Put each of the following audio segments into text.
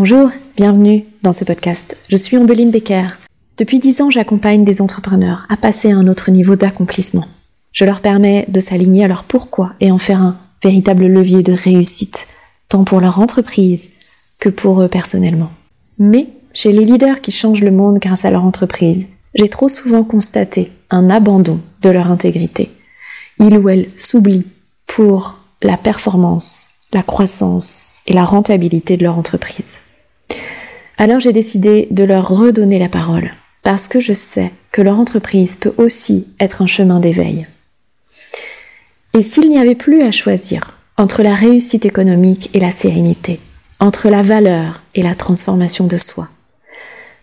Bonjour, bienvenue dans ce podcast. Je suis Ambeline Becker. Depuis dix ans, j'accompagne des entrepreneurs à passer à un autre niveau d'accomplissement. Je leur permets de s'aligner à leur pourquoi et en faire un véritable levier de réussite, tant pour leur entreprise que pour eux personnellement. Mais chez les leaders qui changent le monde grâce à leur entreprise, j'ai trop souvent constaté un abandon de leur intégrité. Ils ou elles s'oublient pour la performance, la croissance et la rentabilité de leur entreprise. Alors j'ai décidé de leur redonner la parole parce que je sais que leur entreprise peut aussi être un chemin d'éveil. Et s'il n'y avait plus à choisir entre la réussite économique et la sérénité, entre la valeur et la transformation de soi,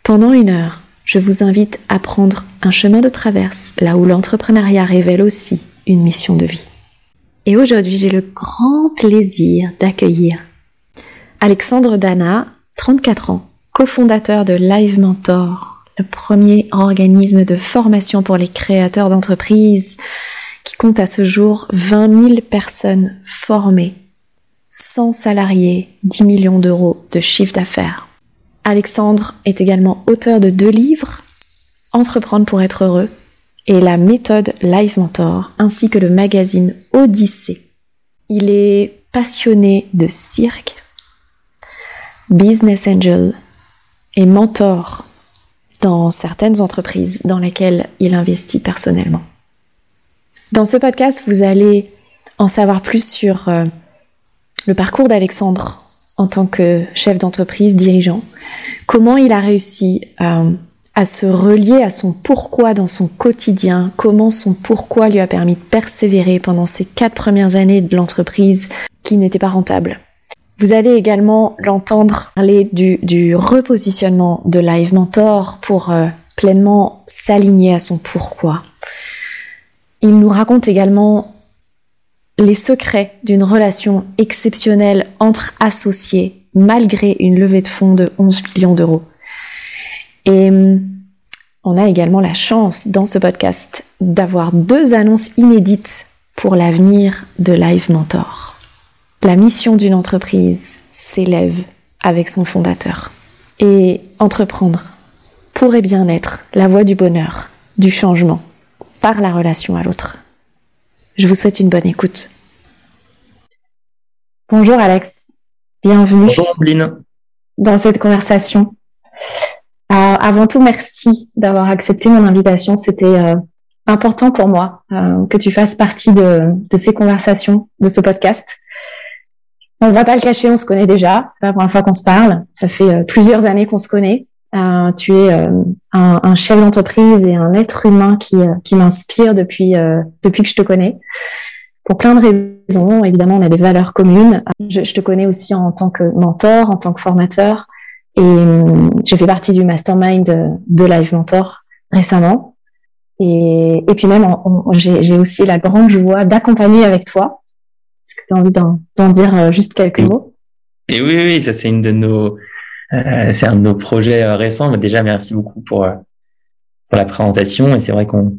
pendant une heure, je vous invite à prendre un chemin de traverse là où l'entrepreneuriat révèle aussi une mission de vie. Et aujourd'hui, j'ai le grand plaisir d'accueillir Alexandre Dana, 34 ans, cofondateur de Live Mentor, le premier organisme de formation pour les créateurs d'entreprises qui compte à ce jour 20 000 personnes formées, 100 salariés, 10 millions d'euros de chiffre d'affaires. Alexandre est également auteur de deux livres, Entreprendre pour être heureux et la méthode Live Mentor, ainsi que le magazine Odyssée. Il est passionné de cirque, business angel et mentor dans certaines entreprises dans lesquelles il investit personnellement. Dans ce podcast, vous allez en savoir plus sur euh, le parcours d'Alexandre en tant que chef d'entreprise, dirigeant, comment il a réussi euh, à se relier à son pourquoi dans son quotidien, comment son pourquoi lui a permis de persévérer pendant ces quatre premières années de l'entreprise qui n'était pas rentable. Vous allez également l'entendre parler du, repositionnement de Live Mentor pour euh, pleinement s'aligner à son pourquoi. Il nous raconte également les secrets d'une relation exceptionnelle entre associés malgré une levée de fonds de 11 millions d'euros. Et hum, on a également la chance dans ce podcast d'avoir deux annonces inédites pour l'avenir de Live Mentor. La mission d'une entreprise s'élève avec son fondateur. Et entreprendre pourrait bien être la voie du bonheur, du changement, par la relation à l'autre. Je vous souhaite une bonne écoute. Bonjour Alex, bienvenue Bonjour dans cette conversation. Euh, avant tout, merci d'avoir accepté mon invitation. C'était euh, important pour moi euh, que tu fasses partie de, ces conversations, de ce podcast. On va pas le cacher, on se connaît déjà. C'est pas la première fois qu'on se parle. Ça fait plusieurs années qu'on se connaît. tu es un, chef d'entreprise et un être humain qui, qui m'inspire depuis depuis que je te connais. Pour plein de raisons, évidemment, on a des valeurs communes. Je, te connais aussi en tant que mentor, en tant que formateur. Et euh, je fais partie du mastermind de, Live Mentor récemment. Et, et puis même, j'ai aussi la grande joie d'accompagner avec toi. Que tu as envie d'en dire euh, juste quelques mots Et oui, oui, ça c'est une de nos, euh, c'est un de nos projets euh, récents. Mais déjà, merci beaucoup pour pour la présentation. Et c'est vrai qu'on,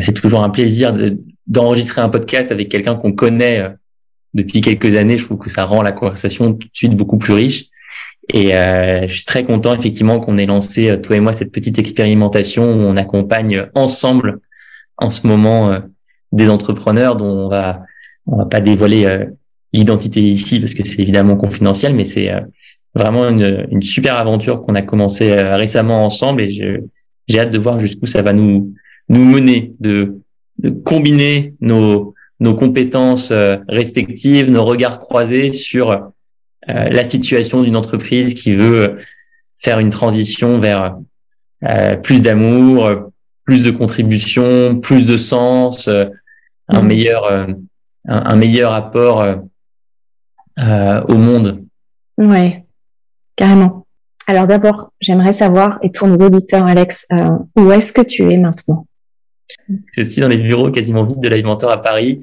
c'est toujours un plaisir d'enregistrer un podcast avec quelqu'un qu'on connaît depuis quelques années. Je trouve que ça rend la conversation tout de suite beaucoup plus riche. Et je suis très content effectivement qu'on ait lancé toi et moi cette petite expérimentation où on accompagne ensemble en ce moment des entrepreneurs dont on va on va pas dévoiler euh, l'identité ici parce que c'est évidemment confidentiel, mais c'est vraiment une, une, super aventure qu'on a commencé récemment ensemble et j'ai hâte de voir jusqu'où ça va nous nous mener de, de combiner nos nos compétences respectives, nos regards croisés sur euh, la situation d'une entreprise qui veut faire une transition vers euh, plus d'amour, plus de contribution, plus de sens, euh, un mmh. meilleur un, meilleur apport au monde. Ouais, carrément. Alors d'abord, j'aimerais savoir, et pour nos auditeurs, Alex, où est-ce que tu es maintenant? Je suis dans les bureaux quasiment vides de l'Alimenteur à Paris.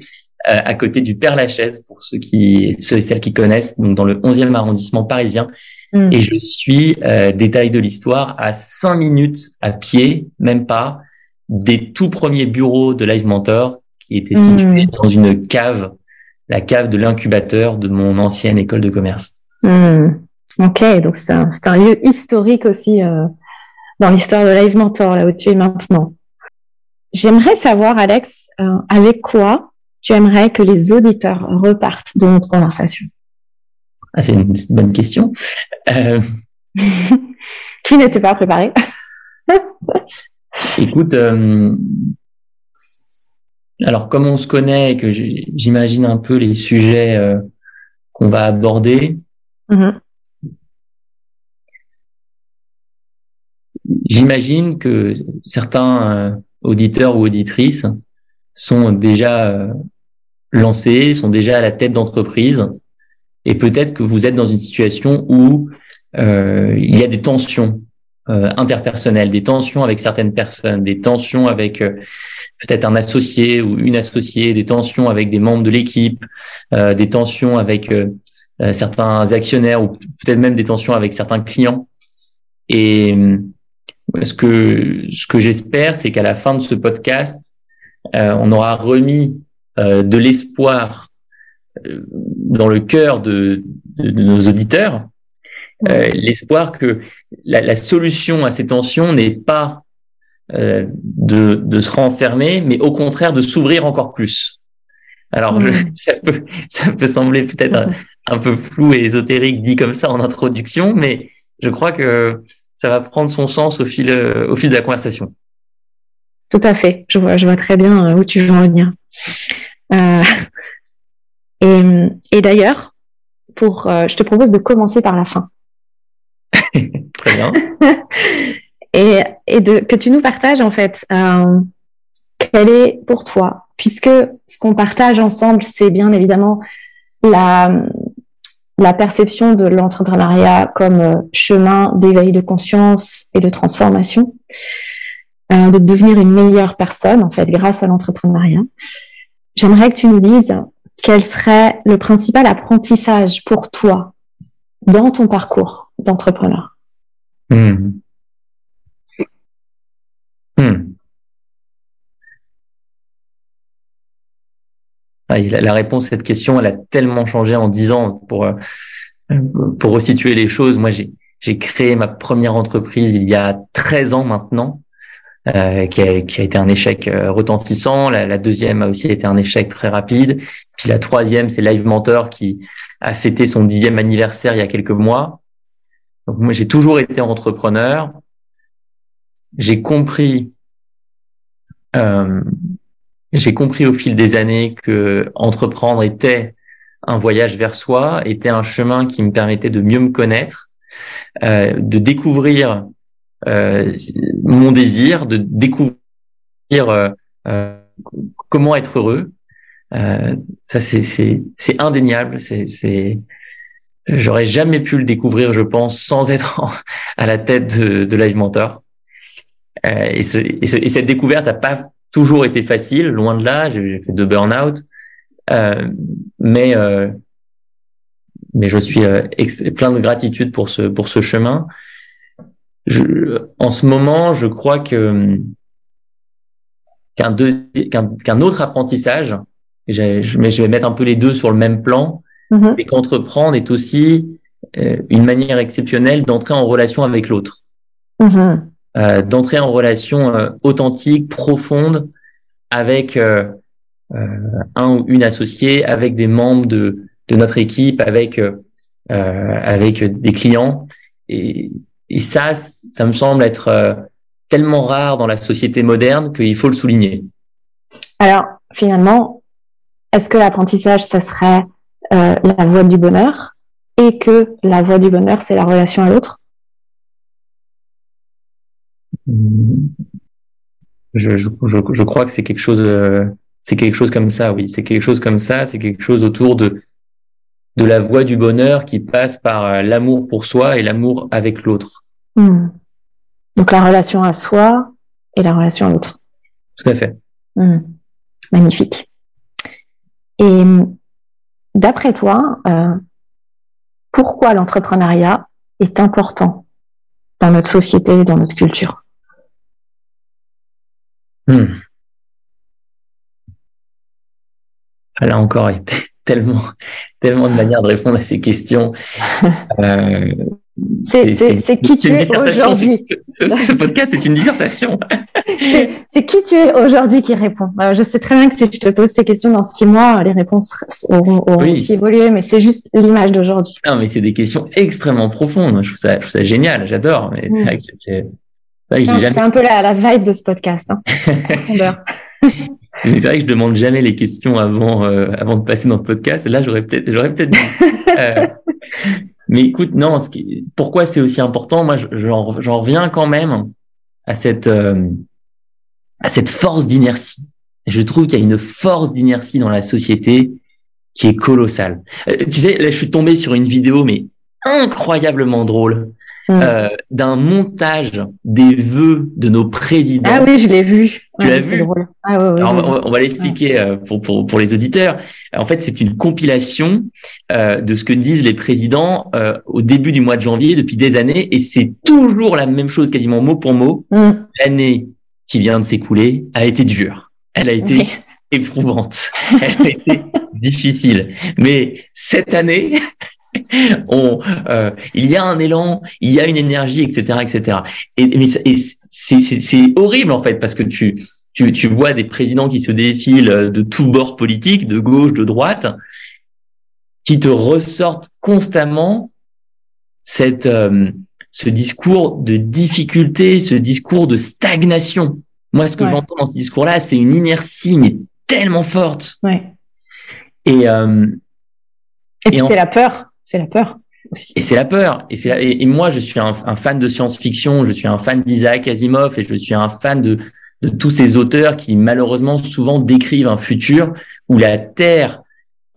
Euh, à côté du Père Lachaise, pour ceux qui ceux et celles qui connaissent, donc dans le 11e arrondissement parisien. Mm. Et je suis, euh, détail de l'histoire, à cinq minutes à pied, même pas, des tout premiers bureaux de Live Mentor qui étaient mm. situés dans une cave, la cave de l'incubateur de mon ancienne école de commerce. Mm. Ok, donc c'est un, un, lieu historique aussi euh, dans l'histoire de Live Mentor, là où tu es maintenant. J'aimerais savoir, Alex, euh, avec quoi tu aimerais que les auditeurs repartent de notre conversation? Ah, C'est une, bonne question. Euh... Qui n'était pas préparé? Écoute, euh, alors comme on se connaît et que j'imagine un peu les sujets euh, qu'on va aborder, mm-hmm. j'imagine que certains euh, auditeurs ou auditrices sont déjà lancés, sont déjà à la tête d'entreprise, et peut-être que vous êtes dans une situation où il y a des tensions euh, interpersonnelles, des tensions avec certaines personnes, des tensions avec euh, peut-être un associé ou une associée, des tensions avec des membres de l'équipe, euh, des tensions avec certains actionnaires ou peut-être même des tensions avec certains clients. Et ce que ce que j'espère, c'est qu'à la fin de ce podcast, on aura remis de l'espoir dans le cœur de, de, nos auditeurs euh, l'espoir que la, la, solution à ces tensions n'est pas euh, de, de, se renfermer, mais au contraire de s'ouvrir encore plus. Alors, je, ça, peut, ça, peut, sembler peut-être un, peu flou et ésotérique dit comme ça en introduction, mais je crois que ça va prendre son sens au fil, au fil de la conversation. Tout à fait. Je vois, je vois très bien euh, où tu veux en venir. Euh, et, et d'ailleurs, pour, euh, je te propose de commencer par la fin. Très bien. et, et que tu nous partages en fait, euh, quel est pour toi, puisque ce qu'on partage ensemble, c'est bien évidemment la, la perception de l'entrepreneuriat comme euh, chemin d'éveil de conscience et de transformation, euh, de devenir une meilleure personne en fait grâce à l'entrepreneuriat. J'aimerais que tu nous dises quel serait le principal apprentissage pour toi dans ton parcours d'entrepreneur hmm. Hmm. Ah, la réponse à cette question, elle a tellement changé en dix ans pour, euh, pour resituer les choses. Moi, j'ai créé ma première entreprise il y a 13 ans maintenant. Euh, qui, a, qui, a, été un échec euh, retentissant. La, la, deuxième a aussi été un échec très rapide. Puis la troisième, c'est Live Mentor qui a fêté son dixième anniversaire il y a quelques mois. Moi, j'ai toujours été entrepreneur. J'ai compris, euh, j'ai compris au fil des années que entreprendre était un voyage vers soi, était un chemin qui me permettait de mieux me connaître, euh, de découvrir euh, mon désir de découvrir comment être heureux. ça, c'est indéniable. C'est j'aurais jamais pu le découvrir, je pense, sans être à la tête de, de Live Mentor. et, ce, et, cette découverte n'a pas toujours été facile, loin de là. J'ai fait de burn-out, mais mais je suis plein de gratitude pour ce pour ce chemin en ce moment, je crois que qu'un qu'un autre apprentissage, mais je vais mettre un peu les deux sur le même plan, mm-hmm. c'est qu'entreprendre est aussi euh, une manière exceptionnelle d'entrer en relation avec l'autre, mm-hmm. euh, d'entrer en relation euh, authentique, profonde avec un ou une associée, avec des membres de, de notre équipe, avec avec des clients. Et, et ça, ça me semble être tellement rare dans la société moderne qu'il faut le souligner. Alors, finalement, est-ce que l'apprentissage, ça serait euh, la voie du bonheur et que la voie du bonheur, c'est la relation à l'autre je, je, je, crois que c'est quelque chose, euh, c'est quelque chose comme ça, oui. C'est quelque chose comme ça, c'est quelque chose autour de de la voie du bonheur qui passe par euh, l'amour pour soi et l'amour avec l'autre. Hmm. Donc la relation à soi et la relation à l'autre. Tout à fait. Hmm. Magnifique. Et d'après toi, euh, pourquoi l'entrepreneuriat est important dans notre société et dans notre culture? Hmm. Elle a encore tellement, tellement de manières de répondre à ces questions. Euh, c'est qui tu es aujourd'hui. Ce, podcast, c'est une dissertation. c'est qui tu es aujourd'hui qui répond. je sais très bien que si je te pose ces questions dans six mois, les réponses auront, aussi évolué, mais c'est juste l'image d'aujourd'hui. Non, mais c'est des questions extrêmement profondes. Je trouve ça, je trouve ça génial, j'adore. Mais c'est mm. C'est un peu la, la, vibe de ce podcast. Hein. c'est vrai que je demande jamais les questions avant euh, avant de passer dans le podcast. Là, j'aurais peut-être j'aurais peut-être. Mais écoute, non. Pourquoi c'est aussi important? Moi, j'en reviens quand même à cette euh, à cette force d'inertie. Je trouve qu'il y a une force d'inertie dans la société qui est colossale. Euh, tu sais, là, je suis tombé sur une vidéo, mais incroyablement drôle Mm. Euh, d'un montage des vœux de nos présidents. Ah oui, je l'ai vu. Tu l'as vu? drôle. Ah, ouais, Alors, on, va, l'expliquer euh, pour, pour, pour les auditeurs. En fait, c'est une compilation euh, de ce que disent les présidents au début du mois de janvier depuis des années, et c'est toujours la même chose, quasiment mot pour mot. Mm. L'année qui vient de s'écouler a été dure. Elle a été éprouvante. Elle a été difficile. Mais cette année, on, euh, il y a un élan, il y a une énergie, etc., etc. Et, mais c'est horrible en fait parce que tu, tu, tu vois des présidents qui se défilent de tous bords politiques, de gauche, de droite, qui te ressortent constamment cette, euh, ce discours de difficulté, ce discours de stagnation. Moi, ce que j'entends dans ce discours-là, c'est une inertie mais tellement forte. Ouais. Et, euh, et puis c'est la peur c'est la peur. Aussi. Et c'est la peur. Et, c'est et, moi, je suis un, fan de science-fiction, je suis un fan d'Isaac Asimov et je suis un fan de, de tous ces auteurs qui malheureusement souvent décrivent un futur où la Terre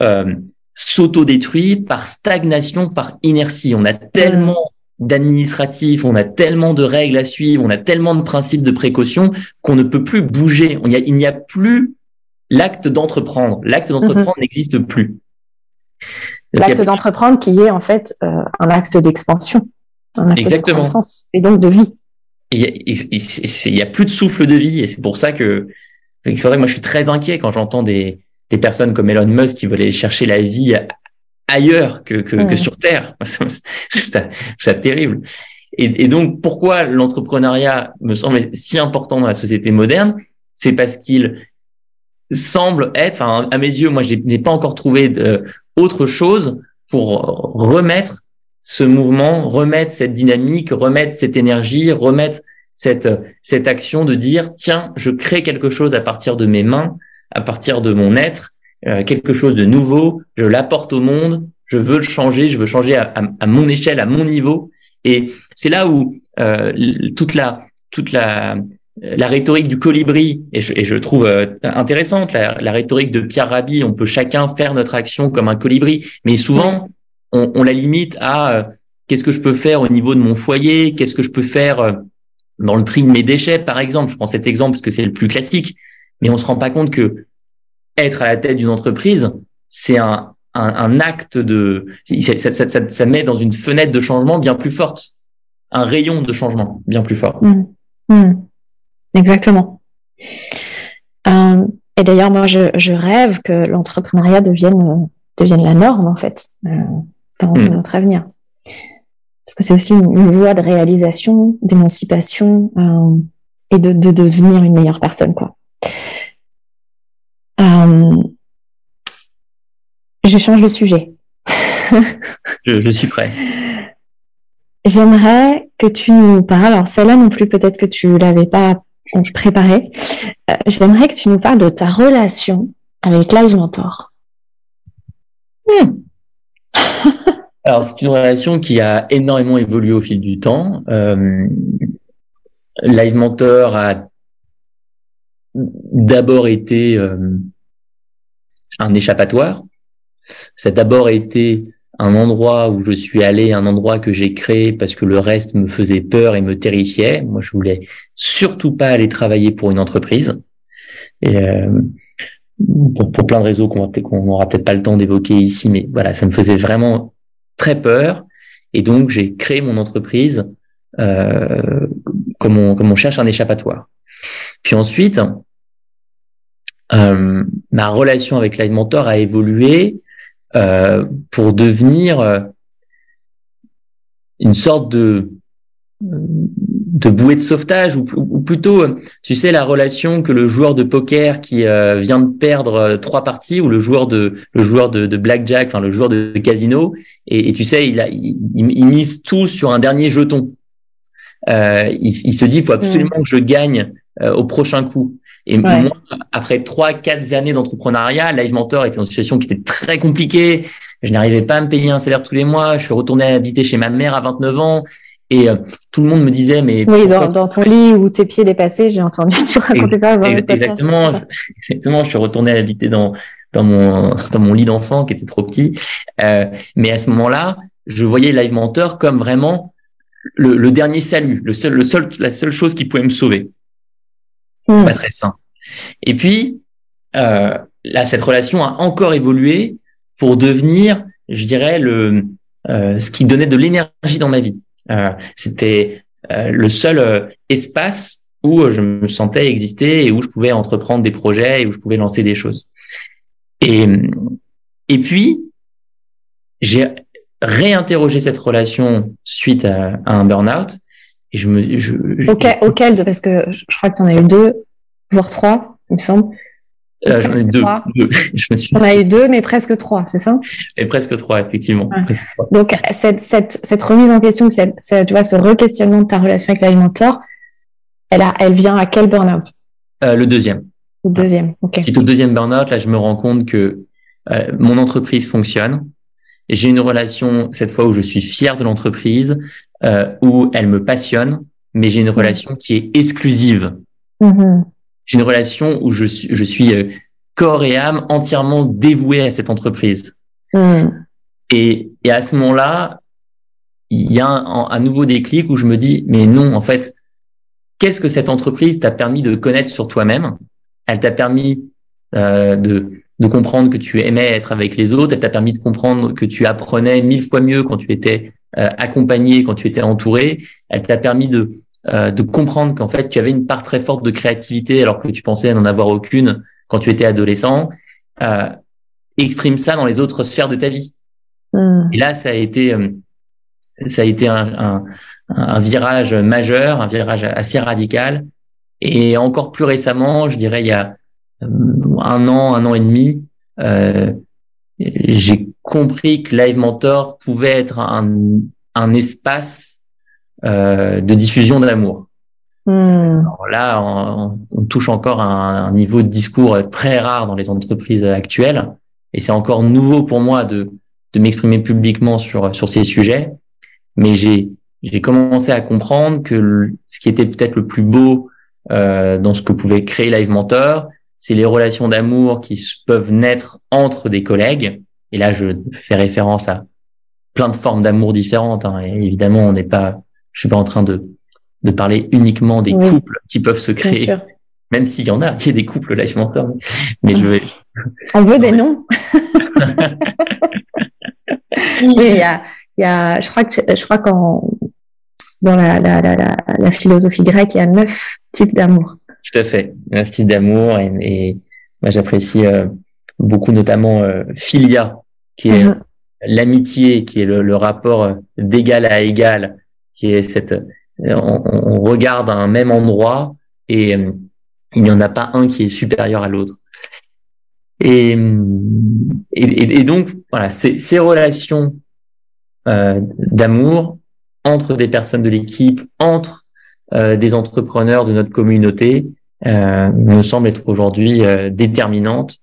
euh, s'autodétruit par stagnation, par inertie. On a tellement d'administratifs, on a tellement de règles à suivre, on a tellement de principes de précaution qu'on ne peut plus bouger. On y a, il n'y a plus l'acte d'entreprendre. L'acte d'entreprendre mm-hmm. n'existe plus. L'acte d'entreprendre qui est en fait euh, un acte d'expansion, un acte Exactement. de croissance et donc de vie. Il y a plus de souffle de vie et c'est pour ça que c'est vrai que moi je suis très inquiet quand j'entends des, des personnes comme Elon Musk qui veulent aller chercher la vie ailleurs que, que, que sur Terre. C'est ça, ça terrible. Et, et, donc, pourquoi l'entrepreneuriat me semble si important dans la société moderne? C'est parce qu'il semble être, enfin, à mes yeux, moi, je n'ai pas encore trouvé de, autre chose pour remettre ce mouvement, remettre cette dynamique, remettre cette énergie, remettre cette, cette action de dire, tiens, je crée quelque chose à partir de mes mains, à partir de mon être, euh, quelque chose de nouveau, je l'apporte au monde, je veux le changer, je veux changer à, à, mon échelle, à mon niveau. Et c'est là où euh, toute la toute la la rhétorique du colibri, et je, trouve euh, intéressante, la, rhétorique de Pierre Rabhi, on peut chacun faire notre action comme un colibri, mais souvent, on, la limite à euh, qu'est-ce que je peux faire au niveau de mon foyer, qu'est-ce que je peux faire euh, dans le tri de mes déchets, par exemple. Je prends cet exemple parce que c'est le plus classique, mais on se rend pas compte que être à la tête d'une entreprise, c'est un, acte de... Ça, ça, met dans une fenêtre de changement bien plus forte, un rayon de changement bien plus fort. Mmh. Mmh. Exactement. Euh, et d'ailleurs, moi, je, je, rêve que l'entrepreneuriat devienne, euh, devienne la norme, en fait, euh, dans, hmm. notre avenir. Parce que c'est aussi une, une, voie de réalisation, d'émancipation euh, et de, de, devenir une meilleure personne, quoi. Euh, je change de sujet. je, je suis prêt. J'aimerais que tu nous parles, alors celle-là non plus, peut-être que tu l'avais pas préparé. Euh, J'aimerais que tu nous parles de ta relation avec Live Mentor. Hmm. Alors, c'est une relation qui a énormément évolué au fil du temps. Euh, Live Mentor a d'abord été euh, un échappatoire. Ça a d'abord été un endroit où je suis allé, un endroit que j'ai créé parce que le reste me faisait peur et me terrifiait. Moi, je voulais surtout pas aller travailler pour une entreprise. Et euh, pour, plein de raisons qu'on n'aura peut-être pas le temps d'évoquer ici, mais voilà, ça me faisait vraiment très peur. Et donc, j'ai créé mon entreprise euh, comme, on, comme on cherche un échappatoire. Puis ensuite, euh, ma relation avec Live Mentor a évolué euh, pour devenir euh, une sorte de de bouée de sauvetage ou, ou, plutôt tu sais la relation que le joueur de poker qui euh, vient de perdre trois parties ou le joueur de le joueur de, de blackjack enfin le joueur de casino et, et tu sais il, a, il, il, mise tout sur un dernier jeton. Euh, il, il, se dit il faut absolument que je gagne au prochain coup et moi, après trois, quatre années d'entrepreneuriat, Live Mentor était dans une situation qui était très compliquée. Je n'arrivais pas à me payer un salaire tous les mois. Je suis retourné habiter chez ma mère à 29 ans. Et euh, tout le monde me disait, mais oui, dans, dans, ton lit où tes pieds dépassaient, j'ai entendu tu raconter ça. Dans exactement, exactement. Je suis retourné habiter dans dans mon dans mon lit d'enfant qui était trop petit. Euh, mais à ce moment-là, je voyais Live Mentor comme vraiment le, le dernier salut, le seul, le seul, la seule chose qui pouvait me sauver. C'est hmm. pas très sain. Et puis, euh, là, cette relation a encore évolué pour devenir, je dirais, le euh, ce qui donnait de l'énergie dans ma vie. Euh, C'était euh, le seul euh, espace où je me sentais exister et où je pouvais entreprendre des projets et où je pouvais lancer des choses. Et, et puis, j'ai réinterrogé cette relation suite à, à un burn-out et je me, je, auquel, auquel, parce que je crois que tu en as eu deux, voire trois, il me semble. Euh, J'en ai deux. deux. je me suis... On a eu deux, mais presque trois, c'est ça? Et presque trois, effectivement. Ouais. Presque trois. Donc cette, cette, cette remise en question, cette, cette, tu vois, ce re-questionnement de ta relation avec l'alimenteur, elle a, elle vient à quel burn-out? Euh, Le deuxième. Le deuxième, ok. Suite au deuxième burn-out, là, je me rends compte que euh, mon entreprise fonctionne. J'ai une relation cette fois où je suis fier de l'entreprise, euh, où elle me passionne, mais j'ai une mmh. relation qui est exclusive. Mmh. J'ai une relation où je suis, je suis euh, corps et âme entièrement dévoué à cette entreprise. Mmh. Et, et, à ce moment-là, il y a un, un, nouveau déclic où je me dis, mais non, en fait, qu'est-ce que cette entreprise t'a permis de connaître sur toi-même? Elle t'a permis euh, de, de comprendre que tu aimais être avec les autres, elle t'a permis de comprendre que tu apprenais mille fois mieux quand tu étais euh, accompagné, quand tu étais entouré, elle t'a permis de euh, de comprendre qu'en fait tu avais une part très forte de créativité alors que tu pensais n'en avoir aucune quand tu étais adolescent. Euh, exprime ça dans les autres sphères de ta vie. Mmh. Et là, ça a été euh, ça a été un, un, un, virage majeur, un virage assez radical. Et encore plus récemment, je dirais il y a euh, un an, un an et demi, euh, j'ai compris que Live Mentor pouvait être un, un espace euh, de diffusion d'amour. Hmm. Là, on, on, touche encore à un, un, niveau de discours très rare dans les entreprises actuelles, et c'est encore nouveau pour moi de, de m'exprimer publiquement sur sur ces sujets. Mais j'ai j'ai commencé à comprendre que le, ce qui était peut-être le plus beau euh, dans ce que pouvait créer Live Mentor, c'est les relations d'amour qui peuvent naître entre des collègues. Et là, je fais référence à plein de formes d'amour différentes. Hein. Et évidemment, on n'est pas, je suis pas en train de de parler uniquement des oui. couples qui peuvent se créer, même s'il y en a, il y a des couples là, je m'entends. Mais je vais. On veut des noms. il y a, il y a, je crois que je crois qu'en dans la, la, la, la, philosophie grecque, il y a neuf types d'amour. Tout à fait, un style d'amour et, et moi j'apprécie euh, beaucoup notamment euh, philia, qui est mm -hmm. l'amitié, qui est le, le rapport d'égal à égal, qui est cette on, on, regarde à un même endroit et euh, il n'y en a pas un qui est supérieur à l'autre. Et, et, et, donc voilà, ces, ces relations euh, d'amour entre des personnes de l'équipe, entre euh, des entrepreneurs de notre communauté euh, me semble être aujourd'hui euh, déterminante.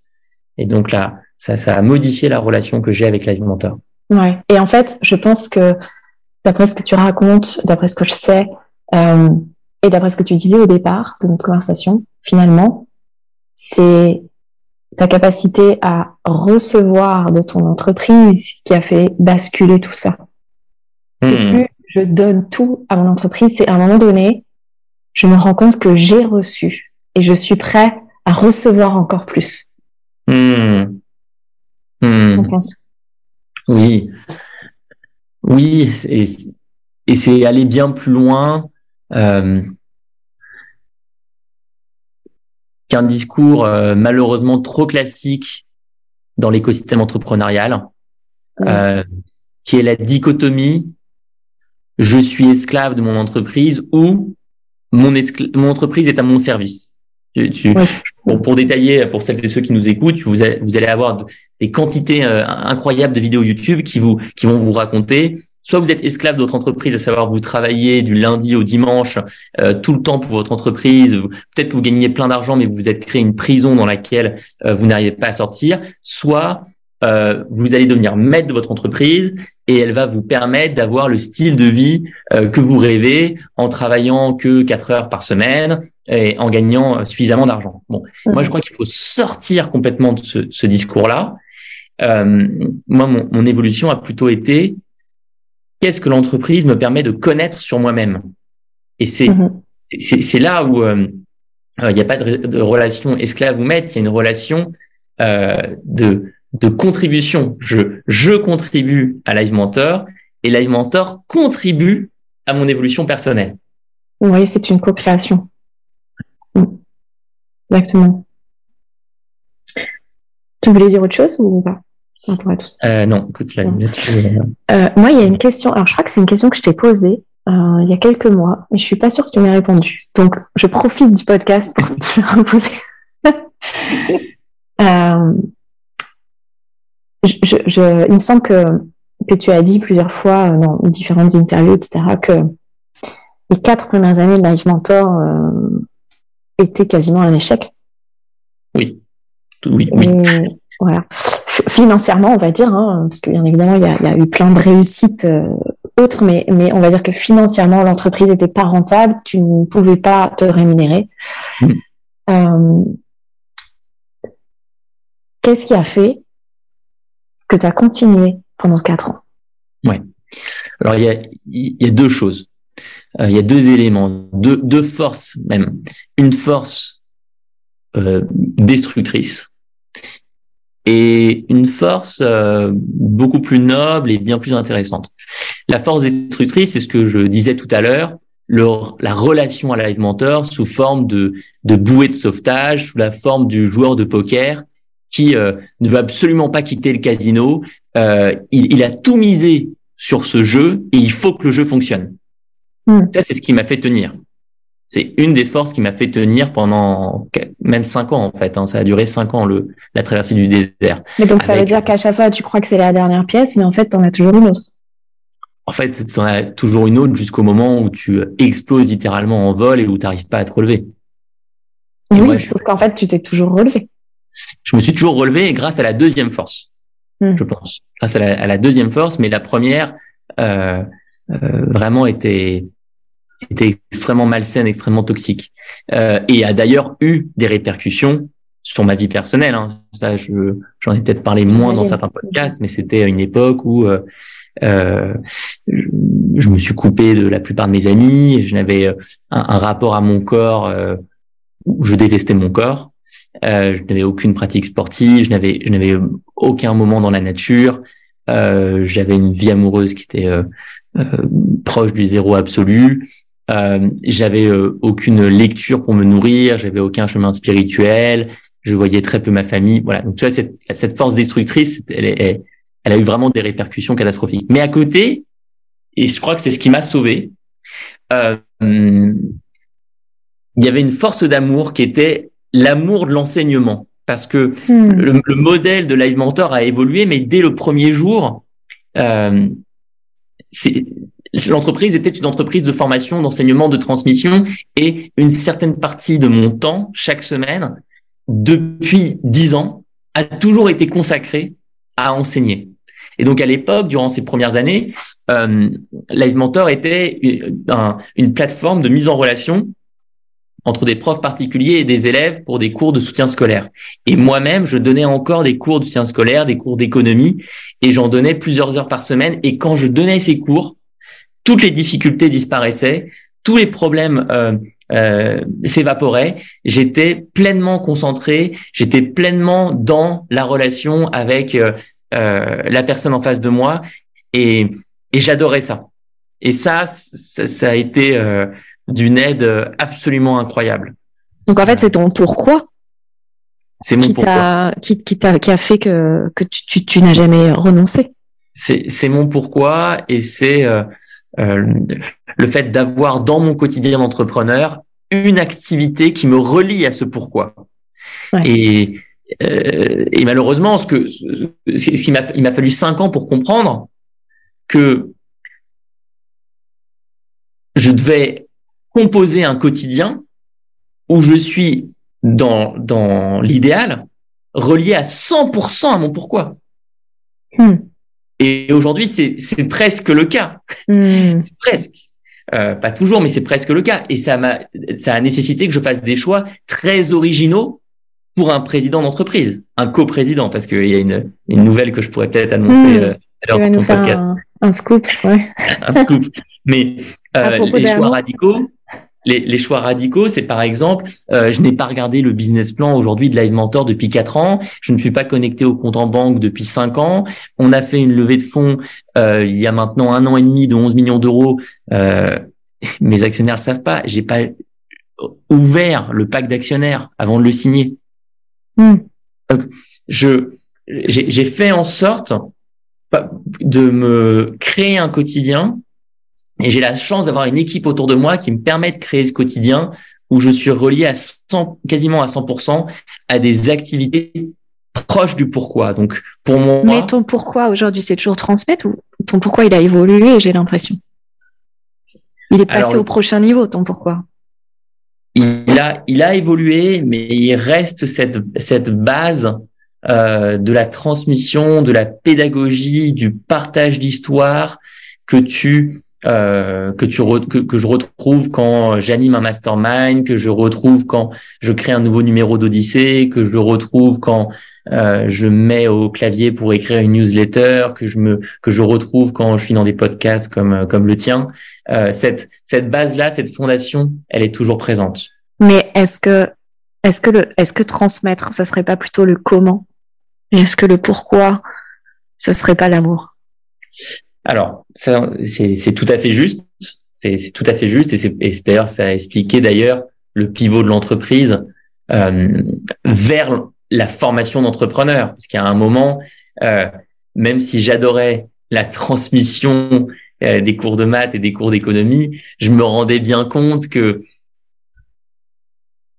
Et donc là, ça, ça a modifié la relation que j'ai avec l'alimenteur. Ouais. Et en fait, je pense que d'après ce que tu racontes, d'après ce que je sais, euh, et d'après ce que tu disais au départ de notre conversation, finalement, c'est ta capacité à recevoir de ton entreprise qui a fait basculer tout ça. C'est mmh. plus je donne tout à mon entreprise, c'est à un moment donné, je me rends compte que j'ai reçu et je suis prêt à recevoir encore plus. Mmh. Mmh. Oui. Oui, et, et c'est aller bien plus loin euh, qu'un discours euh, malheureusement trop classique dans l'écosystème entrepreneurial. euh, qui est la dichotomie je suis esclave de mon entreprise ou mon, mon entreprise est à mon service. Tu, pour, détailler, pour celles et ceux qui nous écoutent, vous allez, vous allez avoir des quantités euh, incroyables de vidéos YouTube qui vous qui vont vous raconter. Soit vous êtes esclave de votre entreprise, à savoir vous travaillez du lundi au dimanche euh, tout le temps pour votre entreprise. Peut-être que vous gagnez plein d'argent, mais vous vous êtes créé une prison dans laquelle euh, vous n'arrivez pas à sortir. Soit vous allez devenir maître de votre entreprise et elle va vous permettre d'avoir le style de vie que vous rêvez en travaillant que quatre heures par semaine, et en gagnant suffisamment d'argent. Bon, moi je crois qu'il faut sortir complètement de ce, ce discours-là. Euh, moi, mon, mon, évolution a plutôt été qu'est-ce que l'entreprise me permet de connaître sur moi-même? Et c'est mm-hmm. c'est là où euh, il n'y a pas de, de, relation esclave ou maître, il y a une relation euh, de de contribution. Je je contribue à Live Mentor et Live Mentor contribue à mon évolution personnelle. Oui, c'est une co-création. Exactement. Tu voulais dire autre chose ou pas euh, non, écoute, là, euh, moi, il y a une question. Alors, je crois que c'est une question que je t'ai posée euh, il y a quelques mois, mais je suis pas sûre que tu m'aies répondu. Donc, je profite du podcast pour te reposer. euh, je, je, il me semble que, que tu as dit plusieurs fois dans différentes interviews, etc., que les quatre premières années de Live Mentor était quasiment un échec. Oui. Oui, oui. voilà. Financièrement, on va dire, hein, parce que bien évidemment, il y a, eu plein de réussites euh, autres, mais, mais on va dire que financièrement, l'entreprise n'était pas rentable, tu ne pouvais pas te rémunérer. Mm. Euh, qu'est-ce qui a fait que tu as continué pendant quatre ans Oui. Alors, il y a, y a deux choses. Euh, il y a deux éléments, deux, deux forces même. Une force euh, destructrice et une force euh, beaucoup plus noble et bien plus intéressante. La force destructrice, c'est ce que je disais tout à l'heure, la relation à Live Mentor sous forme de, de bouée de sauvetage, sous la forme du joueur de poker qui ne veut absolument pas quitter le casino. il, il a tout misé sur ce jeu et il faut que le jeu fonctionne. Hmm. Ça, c'est ce qui m'a fait tenir. C'est une des forces qui m'a fait tenir pendant même cinq ans en fait. Hein. Ça a duré cinq ans le la traversée du désert. Mais donc ça veut dire qu'à chaque fois tu crois que c'est la dernière pièce, mais en fait tu en as toujours une autre. En fait, tu en as toujours une autre jusqu'au moment où tu exploses littéralement en vol et où tu n'arrives pas à te relever. oui, sauf qu'en fait tu t'es toujours relevé. Je me suis toujours relevé grâce à la deuxième force, hmm. je pense. Grâce à la, deuxième force, mais la première euh, euh, vraiment était était extrêmement malsaine, extrêmement toxique, euh, et a d'ailleurs eu des répercussions sur ma vie personnelle. Hein. Ça, je j'en ai peut-être parlé moins dans certains podcasts, mais c'était une époque où euh, je, me suis coupé de la plupart de mes amis. Je n'avais un, un, rapport à mon corps euh, où je détestais mon corps. Euh, je n'avais aucune pratique sportive. Je n'avais je n'avais aucun moment dans la nature. Euh, j'avais une vie amoureuse qui était proche du zéro absolu. Euh, j'avais euh, aucune lecture pour me nourrir, j'avais aucun chemin spirituel, je voyais très peu ma famille. Voilà. Donc tu vois cette, cette force destructrice, elle, est, elle a eu vraiment des répercussions catastrophiques. Mais à côté, et je crois que c'est ce qui m'a sauvé, euh, il y avait une force d'amour qui était l'amour de l'enseignement. Parce que hmm. le, le, modèle de Live Mentor a évolué, mais dès le premier jour, euh, l'entreprise était une entreprise de formation, d'enseignement, de transmission et une certaine partie de mon temps chaque semaine depuis dix ans a toujours été consacrée à enseigner. Et donc à l'époque, durant ces premières années, euh, Live Mentor était une, une plateforme de mise en relation entre des profs particuliers et des élèves pour des cours de soutien scolaire. Et moi-même, je donnais encore des cours de soutien scolaire, des cours d'économie, et j'en donnais plusieurs heures par semaine. Et quand je donnais ces cours, toutes les difficultés disparaissaient, tous les problèmes euh, euh, s'évaporaient. J'étais pleinement concentré, j'étais pleinement dans la relation avec euh, euh la personne en face de moi et, et j'adorais ça. Et ça, ça, ça a été euh, d'une aide absolument incroyable. Donc en fait, c'est ton pourquoi c'est mon qui pourquoi. Qui, qui, qui a fait que, que tu, tu, tu n'as jamais renoncé. c'est mon pourquoi et c'est euh, euh, le fait d'avoir dans mon quotidien d'entrepreneur une activité qui me relie à ce pourquoi. Et, euh, et malheureusement, ce que ce il m'a fallu cinq ans pour comprendre que je devais composer un quotidien où je suis dans dans l'idéal relié à 100% à mon pourquoi. Hmm. Et aujourd'hui, c'est presque le cas. Hmm. C'est presque. Euh, pas toujours, mais c'est presque le cas. Et ça m'a, ça a nécessité que je fasse des choix très originaux pour un président d'entreprise, un coprésident, parce qu'il y a une, une nouvelle que je pourrais peut-être annoncer mmh. euh, nous faire Un, un, scoop, ouais. un scoop. Mais euh, les choix radicaux, les, les, choix radicaux, c'est par exemple, euh, je n'ai pas regardé le business plan aujourd'hui de Live Mentor depuis quatre ans, je ne suis pas connecté au compte en banque depuis cinq ans, on a fait une levée de fonds euh, il y a maintenant un an et demi de 11 millions d'euros, euh, mes actionnaires ne savent pas, j'ai pas ouvert le pack d'actionnaires avant de le signer. Hmm. Donc, je j'ai fait en sorte de me créer un quotidien et j'ai la chance d'avoir une équipe autour de moi qui me permet de créer ce quotidien où je suis relié à 100, quasiment à 100% à des activités proches du pourquoi. Donc, pour moi. Mais ton pourquoi aujourd'hui, c'est toujours transmettre ou ton pourquoi il a évolué, j'ai l'impression? Il est passé au prochain niveau, ton pourquoi. Il a, il a évolué, mais il reste cette, cette base euh, de la transmission, de la pédagogie, du partage d'histoire que tu euh, que tu que, que, je retrouve quand j'anime un mastermind, que je retrouve quand je crée un nouveau numéro d'Odyssée, que je retrouve quand euh, je mets au clavier pour écrire une newsletter, que je me que je retrouve quand je suis dans des podcasts comme comme le tien. Euh, cette cette base là, cette fondation, elle est toujours présente. Mais est-ce que est-ce que le est-ce que transmettre, ça serait pas plutôt le comment? Est-ce que le pourquoi, ce serait pas l'amour? Alors, c'est tout à fait juste. C'est tout à fait juste. Et c'est d'ailleurs, ça a expliqué d'ailleurs le pivot de l'entreprise euh, vers la formation d'entrepreneurs. Parce qu'à un moment, euh, même si j'adorais la transmission euh, des cours de maths et des cours d'économie, je me rendais bien compte que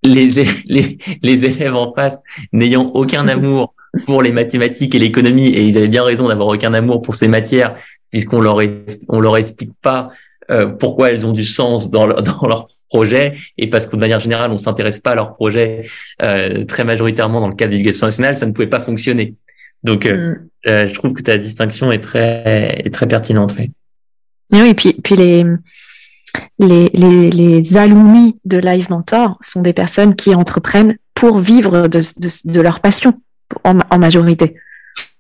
les, les, les élèves en face n'ayant aucun amour pour les mathématiques et l'économie, et ils avaient bien raison d'avoir aucun amour pour ces matières, puisqu'on leur on leur explique pas euh, pourquoi elles ont du sens dans leur, dans leur projet et parce que de manière générale on s'intéresse pas à leur projet euh, très majoritairement dans le cadre de l'éducation nationale ça ne pouvait pas fonctionner donc euh, mm. je trouve que ta distinction est très est très pertinente oui. oui et puis puis les les, les, les alumni de Live Mentor sont des personnes qui entreprennent pour vivre de, de, de leur passion en, en majorité.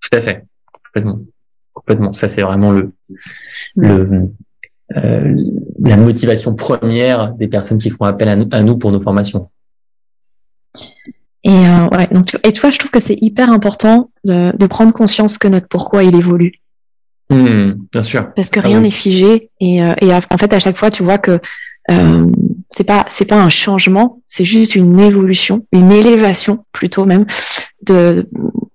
Tout à fait, complètement complètement. Ça, c'est vraiment le, le euh, la motivation première des personnes qui font appel à nous, pour nos formations. Et euh, ouais, donc et tu vois, je trouve que c'est hyper important de, de, prendre conscience que notre pourquoi il évolue. Mmh, bien sûr. Parce que ah rien n'est figé et, euh, et en fait à chaque fois tu vois que euh, c'est pas c'est pas un changement, c'est juste une évolution, une élévation plutôt même de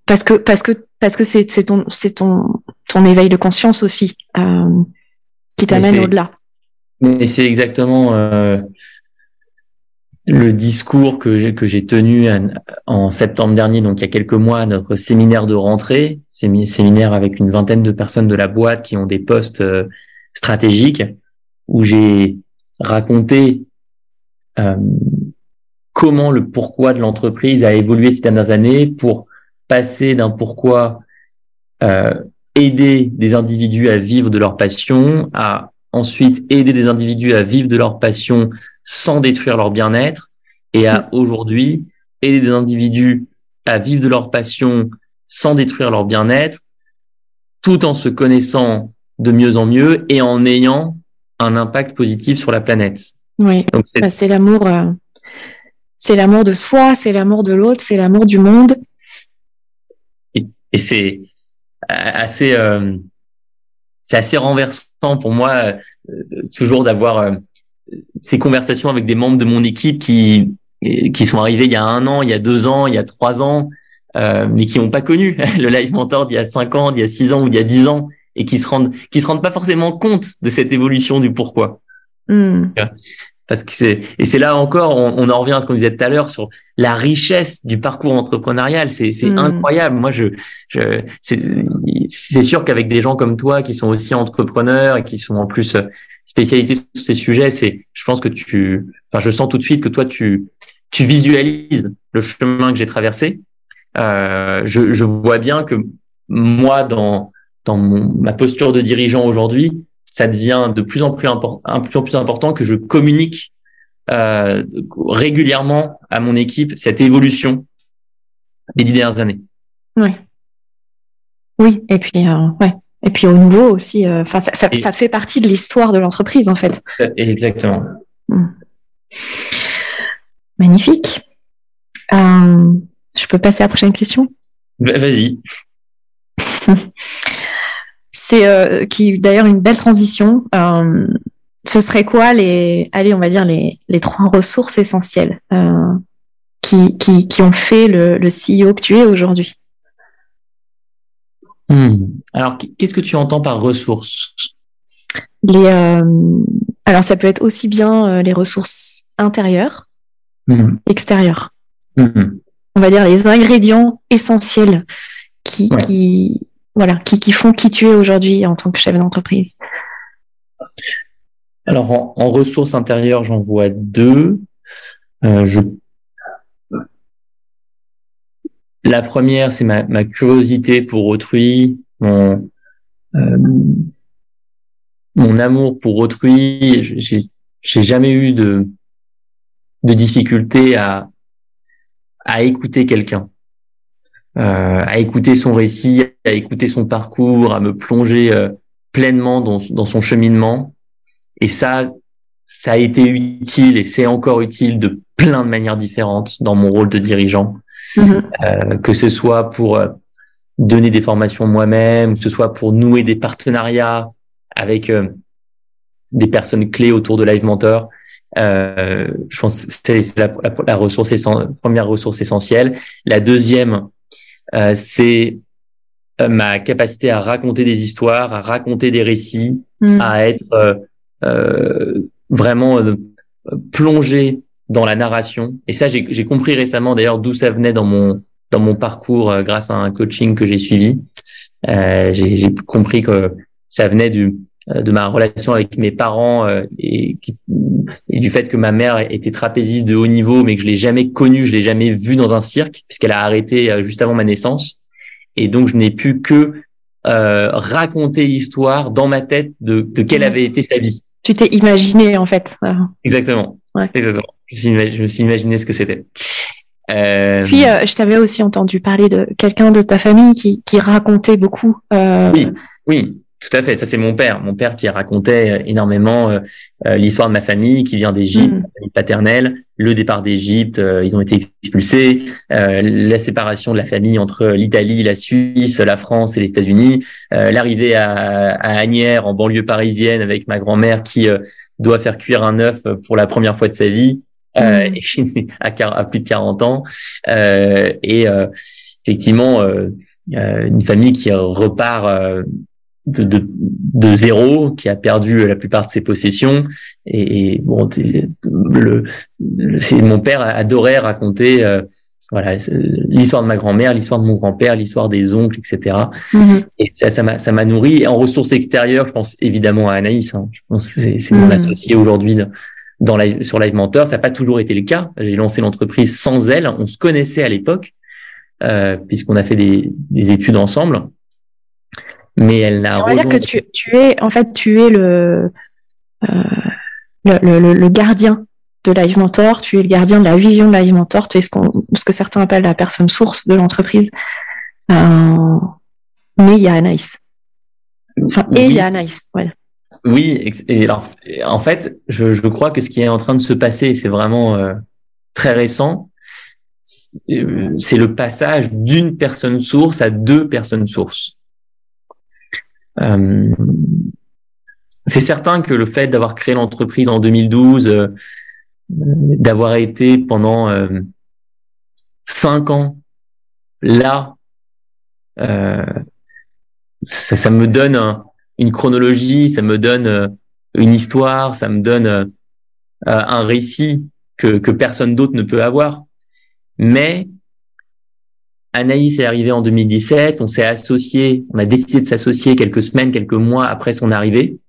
parce que parce que parce que c'est ton c'est ton ton éveil de conscience aussi euh, qui t'amène au-delà. Mais c'est exactement euh, le discours que que j'ai tenu en septembre dernier, donc il y a quelques mois, à notre séminaire de rentrée, séminaire avec une vingtaine de personnes de la boîte qui ont des postes euh, stratégiques, où j'ai raconté comment le pourquoi de l'entreprise a évolué ces dernières années pour passer d'un pourquoi euh, aider des individus à vivre de leur passion, à ensuite aider des individus à vivre de leur passion sans détruire leur bien-être, et à aujourd'hui aider des individus à vivre de leur passion sans détruire leur bien-être, tout en se connaissant de mieux en mieux et en ayant un impact positif sur la planète. Oui, bah, c'est l'amour, euh, c'est l'amour de soi, c'est l'amour de l'autre, c'est l'amour du monde. Et c'est assez, euh, c'est assez renversant pour moi euh, toujours d'avoir euh, ces conversations avec des membres de mon équipe qui qui sont arrivés il y a un an, il y a deux ans, il y a trois ans, mais qui n'ont pas connu le live mentor d'il y a cinq ans, d'il y a six ans ou d'il y a dix ans et qui se rendent qui se rendent pas forcément compte de cette évolution du pourquoi. Hmm. Parce que c'est et c'est là encore on, en revient à ce qu'on disait tout à l'heure sur la richesse du parcours entrepreneurial. C'est c'est hmm. incroyable. Moi je je c'est c'est sûr qu'avec des gens comme toi qui sont aussi entrepreneurs et qui sont en plus spécialisés sur ces sujets, c'est je pense que tu enfin je sens tout de suite que toi tu tu visualises le chemin que j'ai traversé. Euh, je, je vois bien que moi dans dans mon, ma posture de dirigeant aujourd'hui, ça devient de plus en plus, important, plus, en plus important que je communique euh, régulièrement à mon équipe cette évolution des dix dernières années. Oui. Oui, et puis euh, ouais. Et puis au nouveau aussi, euh, enfin ça, ça, ça, fait partie de l'histoire de l'entreprise en fait. Exactement. Hmm. Magnifique. Je peux passer à la prochaine question? Vas-y. c'est euh, qui d'ailleurs une belle transition. Euh, ce serait quoi les, allez, on va dire les, les trois ressources essentielles euh, qui, qui, qui, ont fait le, le CEO que tu es aujourd'hui? Hmm. Alors, qu'est-ce que tu entends par ressources? Les, Alors, ça peut être aussi bien les ressources intérieures, hmm. extérieures. Hmm. On va dire les ingrédients essentiels qui, qui, voilà, qui, qui font qui tu es aujourd'hui en tant que chef d'entreprise Alors, en, ressources intérieures, j'en vois deux. Euh. La première, c'est ma, curiosité pour autrui, mon, euh, amour pour autrui. J'ai jamais eu de, difficulté à écouter quelqu'un. Euh, à écouter son récit, à écouter son parcours, à me plonger euh, pleinement dans, dans, son cheminement. Et ça, ça a été utile et c'est encore utile de plein de manières différentes dans mon rôle de dirigeant, mm-hmm. euh, que ce soit pour euh, donner des formations moi-même, que ce soit pour nouer des partenariats avec des personnes clés autour de Live Mentor. Euh, je pense que c'est la, la, la, ressource première ressource essentielle. La deuxième, euh, c'est euh, ma capacité à raconter des histoires, à raconter des récits, mm. à être euh, vraiment plongé dans la narration. Et ça, j'ai compris récemment d'ailleurs d'où ça venait dans mon dans mon parcours grâce à un coaching que j'ai suivi. Euh, j'ai compris que ça venait du de ma relation avec mes parents et, et, du fait que ma mère était trapéziste de haut niveau, mais que je l'ai jamais connue, je l'ai jamais vue dans un cirque puisqu'elle a arrêté juste avant ma naissance. Et donc je n'ai pu que euh, raconter l'histoire dans ma tête de, de quelle avait été sa vie. Tu t'es imaginé en fait. Exactement. Ouais. Exactement. Je, me suis imaginé ce que c'était. Euh... Puis euh, je t'avais aussi entendu parler de quelqu'un de ta famille qui, qui racontait beaucoup. Euh... Oui, oui. Tout à fait, ça c'est mon père, mon père qui racontait euh, énormément euh, euh, l'histoire de ma famille, qui vient d'Égypte, mm. famille paternelle, le départ d'Égypte, ils ont été expulsés, la séparation de la famille entre l'Italie, la Suisse, la France et les États-Unis, l'arrivée à, à Agnières en banlieue parisienne avec ma grand-mère qui doit faire cuire un œuf pour la première fois de sa vie mm. à, à, plus de 40 ans, et effectivement une famille qui repart de, de, de, zéro, qui a perdu la plupart de ses possessions. Et, bon, le, c'est mon père adorait raconter euh, voilà l'histoire de ma grand-mère, l'histoire de mon grand-père, l'histoire des oncles, etc. Mm-hmm. Et ça, ça m'a ça m'a nourri. Et en ressources extérieures, je pense évidemment à Anaïs. Hein. Je pense que c'est, c'est mon mm-hmm. associé aujourd'hui dans live, sur Live Mentor. Ça n'a pas toujours été le cas. J'ai lancé l'entreprise sans elle. On se connaissait à l'époque euh, puisqu'on a fait des, des études ensemble mais elle n'a. On va dire que tu, tu, es, en fait, tu es le, euh, le, le, le, gardien de Live Mentor, tu es le gardien de la vision de Live Mentor, tu es ce, qu'on, ce que certains appellent la personne source de l'entreprise. Euh, mais il y a Anaïs. Enfin, et il y a Anaïs, ouais. Oui, et alors, en fait, je, je, crois que ce qui est en train de se passer, c'est vraiment euh, très récent, c'est le passage d'une personne source à deux personnes sources. Euh, c'est certain que le fait d'avoir créé l'entreprise en 2012, euh, d'avoir été pendant euh, cinq ans là, ça, ça, me donne une chronologie, ça me donne une histoire, ça me donne un récit que, que personne d'autre ne peut avoir. Mais Anaïs est arrivée en 2017, on s'est associé, on a décidé de s'associer quelques semaines, quelques mois après son arrivée.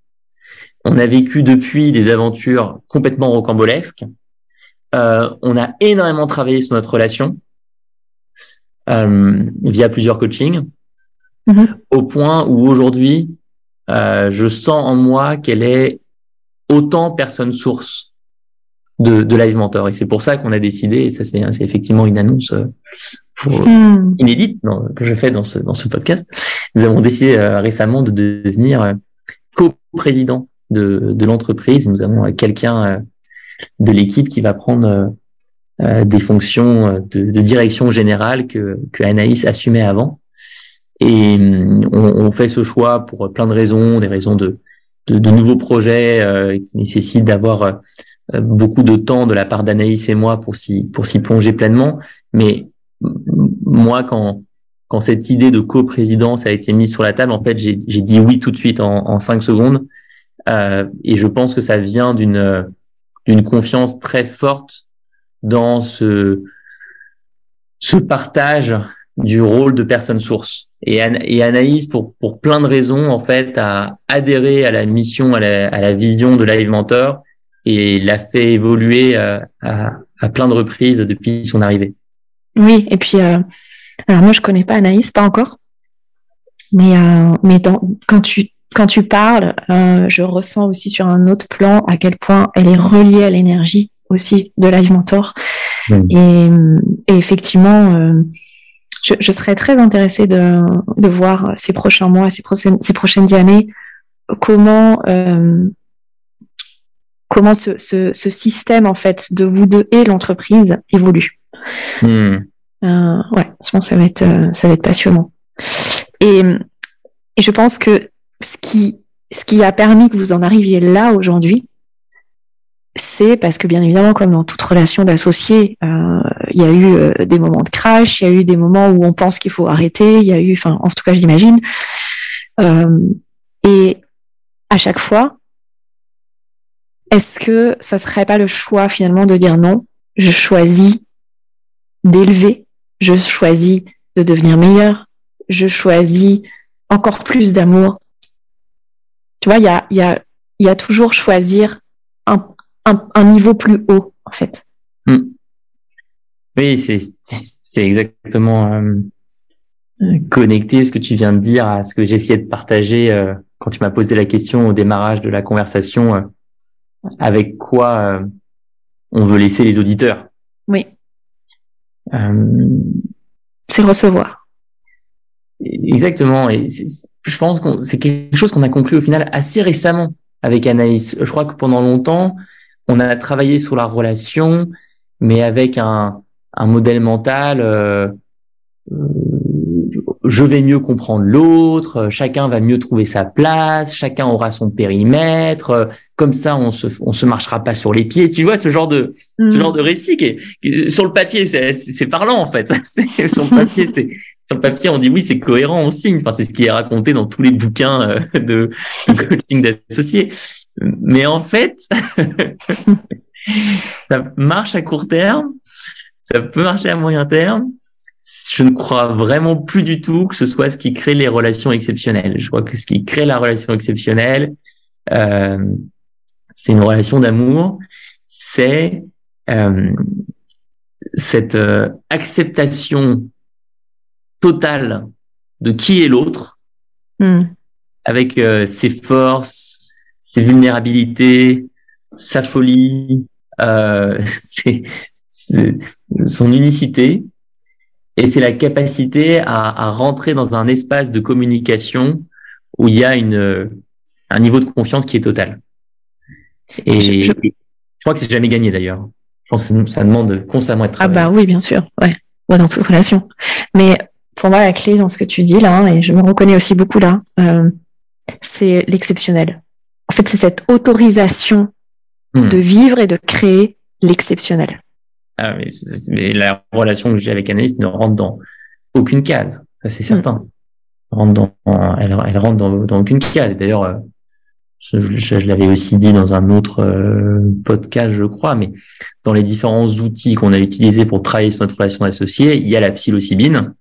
On a vécu depuis des aventures complètement rocambolesques. Euh, on a énormément travaillé sur notre relation euh, via plusieurs coachings, mm-hmm. au point où aujourd'hui, euh, je sens en moi qu'elle est autant personne source de, de Live Mentor. Et c'est pour ça qu'on a décidé, et ça c'est effectivement une annonce euh, hmm. inédite que je fais dans ce, dans ce podcast, nous avons décidé euh, récemment de devenir euh, co-président de, de l'entreprise. Nous avons quelqu'un de l'équipe qui va prendre des fonctions de, de, direction générale que, que Anaïs assumait avant. Et on, on, fait ce choix pour plein de raisons, des raisons de, de, de nouveaux projets qui nécessitent d'avoir euh, beaucoup de temps de la part d'Anaïs et moi pour s'y pour s'y plonger pleinement. Mais moi, quand quand cette idée de coprésidence a été mise sur la table, en fait, j'ai j'ai dit oui tout de suite en, en cinq secondes. Euh, et je pense que ça vient d'une d'une confiance très forte dans ce ce partage du rôle de personne source. Et, et Anaïs, pour, pour plein de raisons, en fait, a adhéré à la mission, à la, à la vision de Live Mentor et l'a fait évoluer euh, à, à, plein de reprises depuis son arrivée. Oui, et puis euh, alors moi je connais pas Anaïs, pas encore, mais euh, mais dans, quand tu quand tu parles, euh, je ressens aussi sur un autre plan à quel point elle est reliée à l'énergie aussi de Live Mentor. Et, et, effectivement, je, je, serais très intéressée de, de voir ces prochains mois, ces prochaines, ces prochaines années, comment comment ce, ce, ce, système en fait de vous deux et l'entreprise évolue. Hmm. Euh, ouais, je pense que ça va être euh, ça va être passionnant. Et, et je pense que ce qui ce qui a permis que vous en arriviez là aujourd'hui, c'est parce que bien évidemment, comme dans toute relation d'associés, euh, il y a eu des moments de crash, il y a eu des moments où on pense qu'il faut arrêter, il y a eu, enfin, en tout cas, j'imagine. Et à chaque fois, est-ce que ça serait pas le choix finalement de dire non, je choisis d'élever, je choisis de devenir meilleur, je choisis encore plus d'amour? Tu vois, il y a, y, a, toujours choisir un niveau plus haut, en fait. Hmm. Oui, c'est exactement euh, connecté ce que tu viens de dire à ce que j'essayais de partager euh, quand tu m'as posé la question au démarrage de la conversation. Euh, avec quoi euh, on veut laisser les auditeurs? Oui. Euh, c'est recevoir. Exactement. Et je pense que c'est quelque chose qu'on a conclu au final assez récemment avec Anaïs. Je crois que pendant longtemps, on a travaillé sur la relation, mais avec un, un modèle mental euh, je vais mieux comprendre l'autre, chacun va mieux trouver sa place, chacun aura son périmètre, comme ça on se on se marchera pas sur les pieds. Tu vois ce genre de ce mm. genre de récit qui, est, sur le papier c'est parlant en fait. sur le papier c'est sur le papier on dit oui c'est cohérent on signe. Enfin c'est ce qui est raconté dans tous les bouquins euh, de, de coaching d'associés. Mais en fait ça marche à court terme, ça peut marcher à moyen terme je ne crois vraiment plus du tout que ce soit ce qui crée les relations exceptionnelles. Je crois que ce qui crée la relation exceptionnelle, euh, c'est une relation d'amour, c'est euh, cette euh, acceptation totale de qui est l'autre, hmm. avec euh, ses forces, ses vulnérabilités, sa folie, euh, son unicité, et c'est la capacité à, à, rentrer dans un espace de communication où il y a une, un niveau de confiance qui est total. Et je, crois que c'est jamais gagné d'ailleurs. Je pense que ça demande constamment être Ah bah oui, bien sûr. Ouais. ouais, dans toute relation. Mais pour moi, la clé dans ce que tu dis là, hein, et je me reconnais aussi beaucoup là, euh, c'est l'exceptionnel. En fait, c'est cette autorisation hmm. de vivre et de créer l'exceptionnel. Ah, mais, la relation que j'ai avec Anaïs ne rentre dans aucune case, ça c'est certain. rentre dans, elle, elle rentre dans, dans aucune case. D'ailleurs, je, je, l'avais aussi dit dans un autre podcast, je crois, mais dans les différents outils qu'on a utilisés pour travailler sur notre relation d'associé, il y a la psilocybine,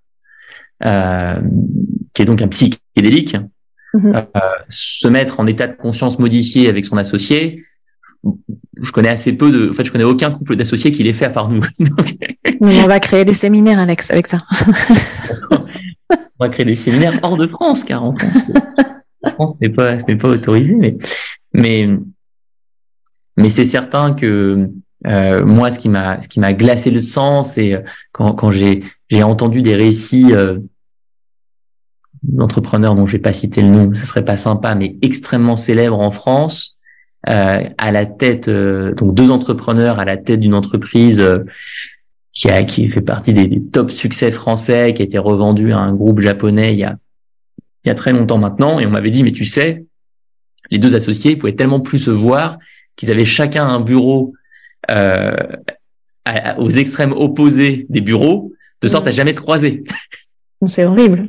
euh, qui est donc un psychédélique. Euh, se mettre en état de conscience modifié avec son associé, je connais assez peu de, en fait, je connais aucun couple d'associés qui l'ait fait à part nous. on va créer des séminaires, Alex, avec ça. on va créer des séminaires hors de France, car en France, ce n'est pas, ce n'est pas autorisé, mais, mais, mais c'est certain que euh, moi, ce qui m'a, ce qui m'a glacé le sang, c'est euh, quand, quand j'ai, j'ai entendu des récits euh, d'entrepreneurs dont je vais pas citer le nom, ce serait pas sympa, mais extrêmement célèbres en France, à la tête, euh, donc deux entrepreneurs à la tête d'une entreprise euh, qui a qui fait partie des, des, top succès français, qui a été revendu à un groupe japonais il y a il y a très longtemps maintenant, et on m'avait dit mais tu sais, les deux associés ils pouvaient tellement plus se voir qu'ils avaient chacun un bureau euh, aux extrêmes opposés des bureaux, de sorte à jamais se croiser. C'est horrible.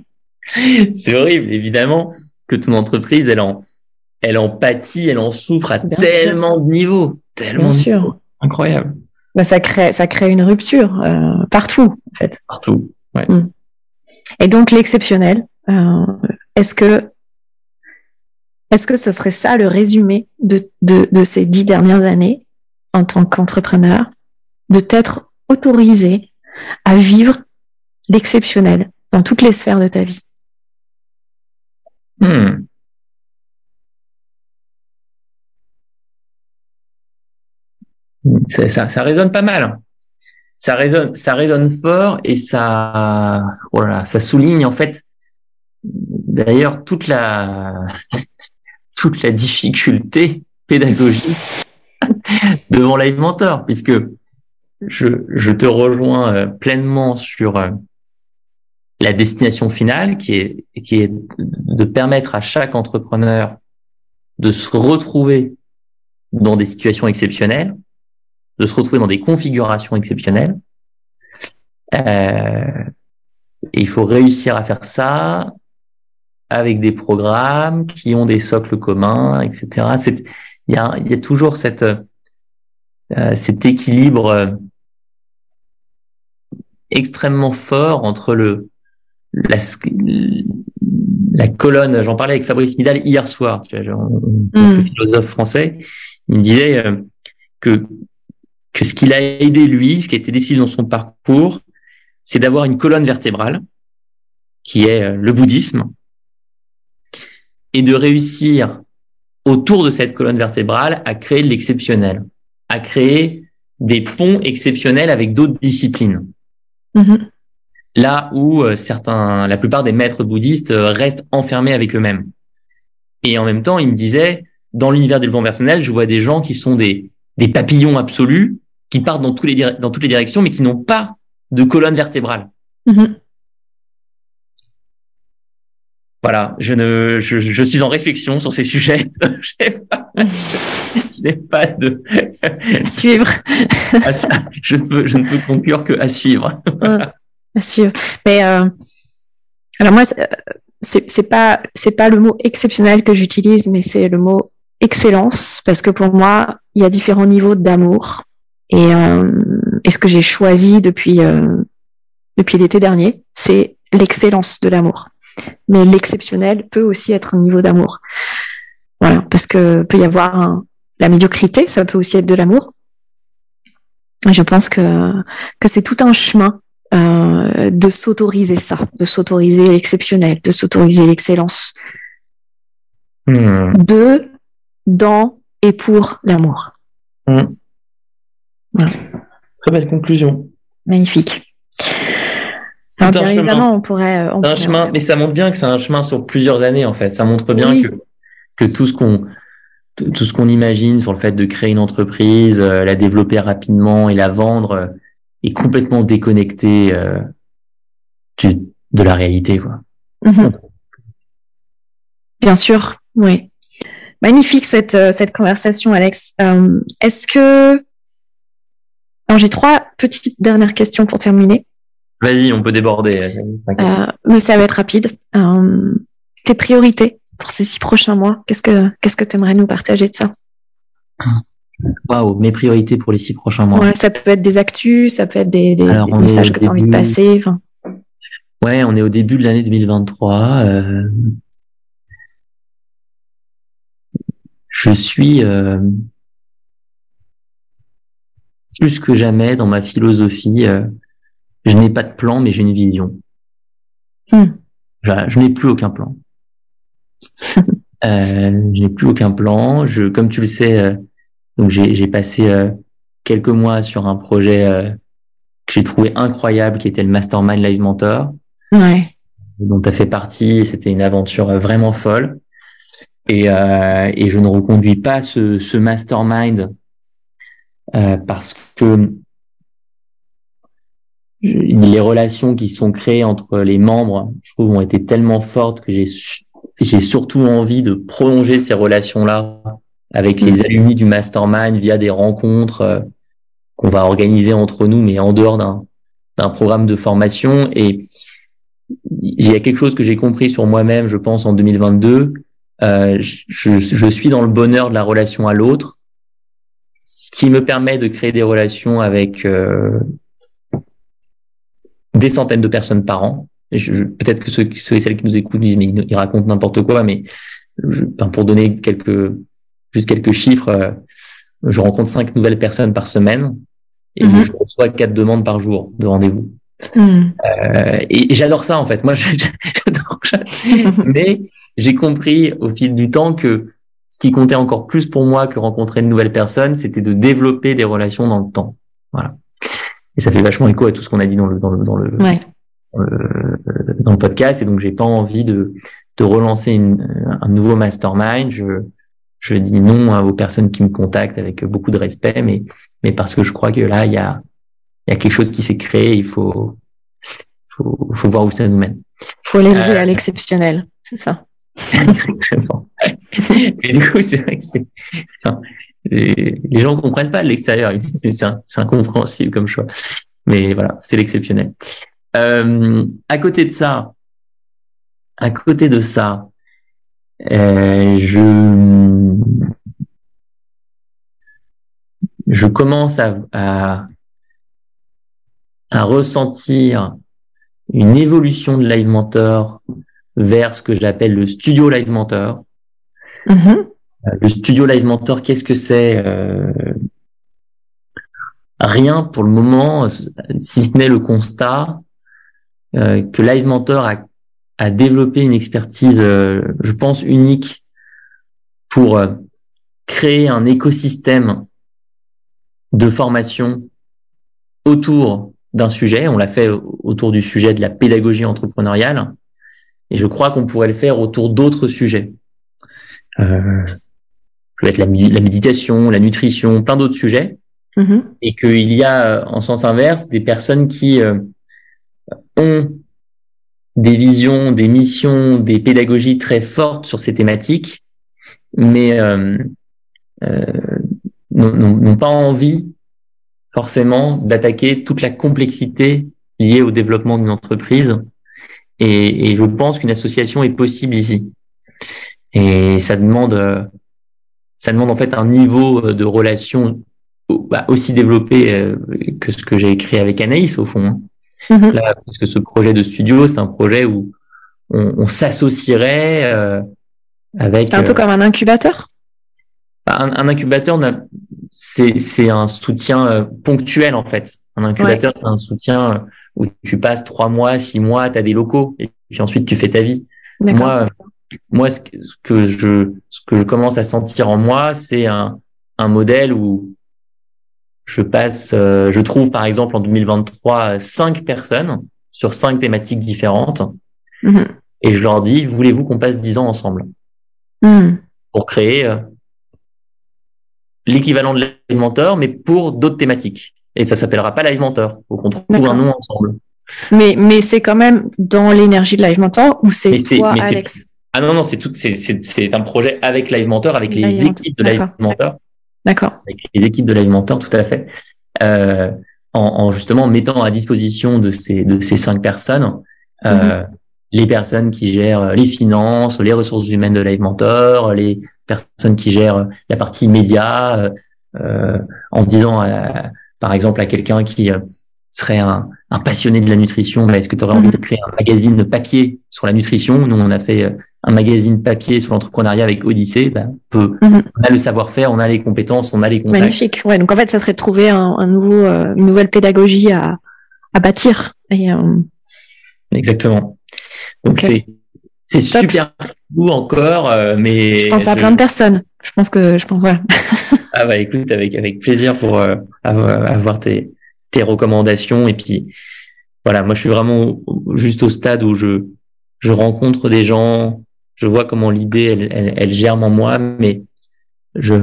C'est horrible, évidemment, que ton entreprise, elle en, elle en pâtit, elle en souffre à tellement de niveaux. Tellement Bien sûr. Incroyable. Bah, ça crée, ça crée une rupture euh, partout, en fait. Partout. Ouais. Mm. Et donc l'exceptionnel, euh, est-ce que est-ce que ce serait ça le résumé de, de, de ces dix dernières années en tant qu'entrepreneur, de t'être autorisé à vivre l'exceptionnel dans toutes les sphères de ta vie? Hmm. Ça, ça, résonne pas mal. Ça résonne, ça résonne fort et ça, voilà, ça souligne en fait, d'ailleurs toute la, toute la difficulté pédagogique devant Live Mentor, puisque je, je te rejoins euh, pleinement sur euh, la destination finale, qui est, qui est de permettre à chaque entrepreneur de se retrouver dans des situations exceptionnelles, de se retrouver dans des configurations exceptionnelles. Euh, il faut réussir à faire ça avec des programmes qui ont des socles communs, etc. Il y a, il y a toujours cette, euh, cet équilibre euh, extrêmement fort entre le la, la colonne. J'en parlais avec Fabrice Midal hier soir, tu vois, mm. philosophe français. Il me disait euh, que que ce qu'il a aidé lui, ce qui a été décidé dans son parcours, c'est d'avoir une colonne vertébrale qui est le bouddhisme et de réussir autour de cette colonne vertébrale à créer de l'exceptionnel à créer des ponts exceptionnels avec d'autres disciplines. Mm-hmm. Là où euh, certains, la plupart des maîtres bouddhistes euh, restent enfermés avec eux-mêmes. Et en même temps, il me disait, dans l'univers du développement personnel, je vois des gens qui sont des, des papillons absolus, qui partent dans, tous les, dans toutes les directions, mais qui n'ont pas de colonne vertébrale. Mm-hmm. Voilà, je ne, je, je, suis en réflexion sur ces sujets. je n'ai pas, de suivre. je ne peux, je ne peux conclure que à suivre. à suivre. Mais euh, alors moi, c'est c'est pas c'est pas le mot exceptionnel que j'utilise, mais c'est le mot excellence parce que pour moi, il y a différents niveaux d'amour et, euh, et ce que j'ai choisi depuis euh, depuis l'été dernier, c'est l'excellence de l'amour mais l'exceptionnel peut aussi être un niveau d'amour. Voilà, parce que peut y avoir la médiocrité, ça peut aussi être de l'amour. Je pense que que c'est tout un chemin euh, de s'autoriser ça, de s'autoriser l'exceptionnel, de s'autoriser l'excellence, hmm. de, dans et pour l'amour. Très belle conclusion. Magnifique bien évidemment, on pourrait. c'est un chemin, mais ça montre bien que c'est un chemin sur plusieurs années en fait. Ça montre bien que que tout ce qu'on tout ce qu'on imagine sur le fait de créer une entreprise, euh, la développer rapidement et la vendre euh, est complètement déconnecté euh, de la réalité quoi. Mhm. Bien sûr, oui. Magnifique cette cette conversation, Alex. Est-ce que alors j'ai trois petites dernières questions pour terminer. Vas-y, on peut déborder. mais ça va être rapide. tes priorités pour ces six prochains mois, qu'est-ce que qu'est-ce que tu aimerais nous partager de ça? Waouh, mes priorités pour les six prochains mois. Ouais, ça peut être des actus, ça peut être des, des, messages que tu as envie de passer. Ouais, on est au début de l'année 2023. Euh... Je suis euh... plus que jamais dans ma philosophie. Euh... Je n'ai pas de plan, mais j'ai une vision. Hmm. Je n'ai plus aucun plan. euh, je n'ai plus aucun plan. Je, comme tu le sais, euh, donc j'ai passé euh, quelques mois sur un projet euh, que j'ai trouvé incroyable, qui était le Mastermind Live Mentor, ouais. dont tu as fait partie. C'était une aventure vraiment folle. Et, euh, et je ne reconduis pas ce, ce mastermind euh, parce que les relations qui sont créées entre les membres, je trouve, ont été tellement fortes que j'ai j'ai surtout envie de prolonger ces relations-là avec les mm. alumni du mastermind via des rencontres euh, qu'on va organiser entre nous, mais en dehors d'un d'un programme de formation. Et il y a quelque chose que j'ai compris sur moi-même, je pense, en 2022. Euh, je, je, suis dans le bonheur de la relation à l'autre, ce qui me permet de créer des relations avec euh, des centaines de personnes par an. Peut-être que ceux, ceux, et celles qui nous écoutent disent mais ils, racontent n'importe quoi, mais je, pour donner quelques juste quelques chiffres, euh, je rencontre cinq nouvelles personnes par semaine et mhm. je reçois quatre demandes par jour de rendez-vous. Mhm. Euh, et, j'adore ça en fait. Moi, j'adore. Mais j'ai compris au fil du temps que ce qui comptait encore plus pour moi que rencontrer de nouvelles personnes, c'était de développer des relations dans le temps. Voilà. Et ça fait vachement écho à tout ce qu'on a dit dans le dans le dans le, dans le podcast. Et donc, j'ai pas envie de de relancer une, un nouveau mastermind. Je je dis non aux personnes qui me contactent avec beaucoup de respect, mais, mais parce que je crois que là, il y a, il y a quelque chose qui s'est créé, il faut, faut, faut voir où ça nous mène. Il faut l'élever euh, à l'exceptionnel, c'est ça. Exactement. Et du coup, c'est vrai que c'est, les gens comprennent pas l'extérieur, c'est incompréhensible comme choix. Mais voilà, c'est l'exceptionnel. Euh, à côté de ça, à côté de ça, euh, je je commence à, à, à, ressentir une évolution de Live Mentor vers ce que j'appelle le studio Live Mentor. Euh, le studio Live Mentor, qu'est-ce que c'est euh, Rien pour le moment, si ce n'est le constat euh, que Live Mentor a à développer une expertise, je pense, unique pour créer un écosystème de formation autour d'un sujet. On l'a fait autour du sujet de la pédagogie entrepreneuriale. Et je crois qu'on pourrait le faire autour d'autres sujets. Euh, peut être la, la, méditation, la nutrition, plein d'autres sujets. Mm-hmm. Et qu'il y a, en sens inverse, des personnes qui euh, ont des visions, des missions, des pédagogies très fortes sur ces thématiques, mais euh, euh, n'ont pas envie forcément d'attaquer toute la complexité liée au développement d'une entreprise. Et, et, je pense qu'une association est possible ici. Et ça demande, ça demande en fait un niveau de relation bah, aussi développé euh, que ce que j'ai écrit avec Anaïs au fond. Hein. Mhm. parce que ce projet de studio, c'est un projet où on, on s'associerait euh, avec. Un peu euh, comme un incubateur? Bah, un, un incubateur, c'est un soutien euh, ponctuel en fait. Un incubateur, c'est un soutien euh, où tu passes trois mois, six mois, tu as des locaux et puis ensuite tu fais ta vie. Moi, moi, ce que je, ce que je commence à sentir en moi, c'est un, un modèle où je passe, euh, je trouve par exemple en 2023 cinq personnes sur cinq thématiques différentes, mhm. et je leur dis voulez-vous qu'on passe dix ans ensemble? Mhm. pour créer euh, l'équivalent de l'alimenteur, mais pour d'autres thématiques. Et ça s'appellera pas l'alimenteur. Faut qu'on trouve un nom ensemble. Mais mais c'est quand même dans l'énergie de l'alimenteur ou c'est toi, Alex? Ah non non, c'est tout. C'est un projet avec l'alimenteur, avec les équipes de l'alimenteur. D'accord. Avec les équipes de l'alimenteur, tout à fait. Euh, en, justement mettant à disposition de ces de ces cinq personnes euh, mhm. les personnes qui gèrent les finances, les ressources humaines de Live Mentor, les personnes qui gèrent la partie média, euh, en disant par exemple à quelqu'un qui serait un, un, passionné de la nutrition, bah, est-ce que tu aurais envie de mhm. créer un magazine papier sur la nutrition? Nous, on a fait un magazine papier sur l'entrepreneuriat avec Odyssée, peut, mhm. on a le savoir-faire, on a les compétences, on a les contacts. Magnifique. Ouais, donc en fait, ça serait de trouver un, nouveau, euh, une nouvelle pédagogie à, à bâtir. Et, euh, Exactement. Donc c'est c'est super fou encore, euh, mais je pense à plein de personnes. Je pense que je pense voilà. ah bah écoute, avec avec plaisir pour avoir tes tes recommandations et puis voilà, moi je suis vraiment juste au stade où je je rencontre des gens, je vois comment l'idée elle, elle, elle, germe en moi, mais je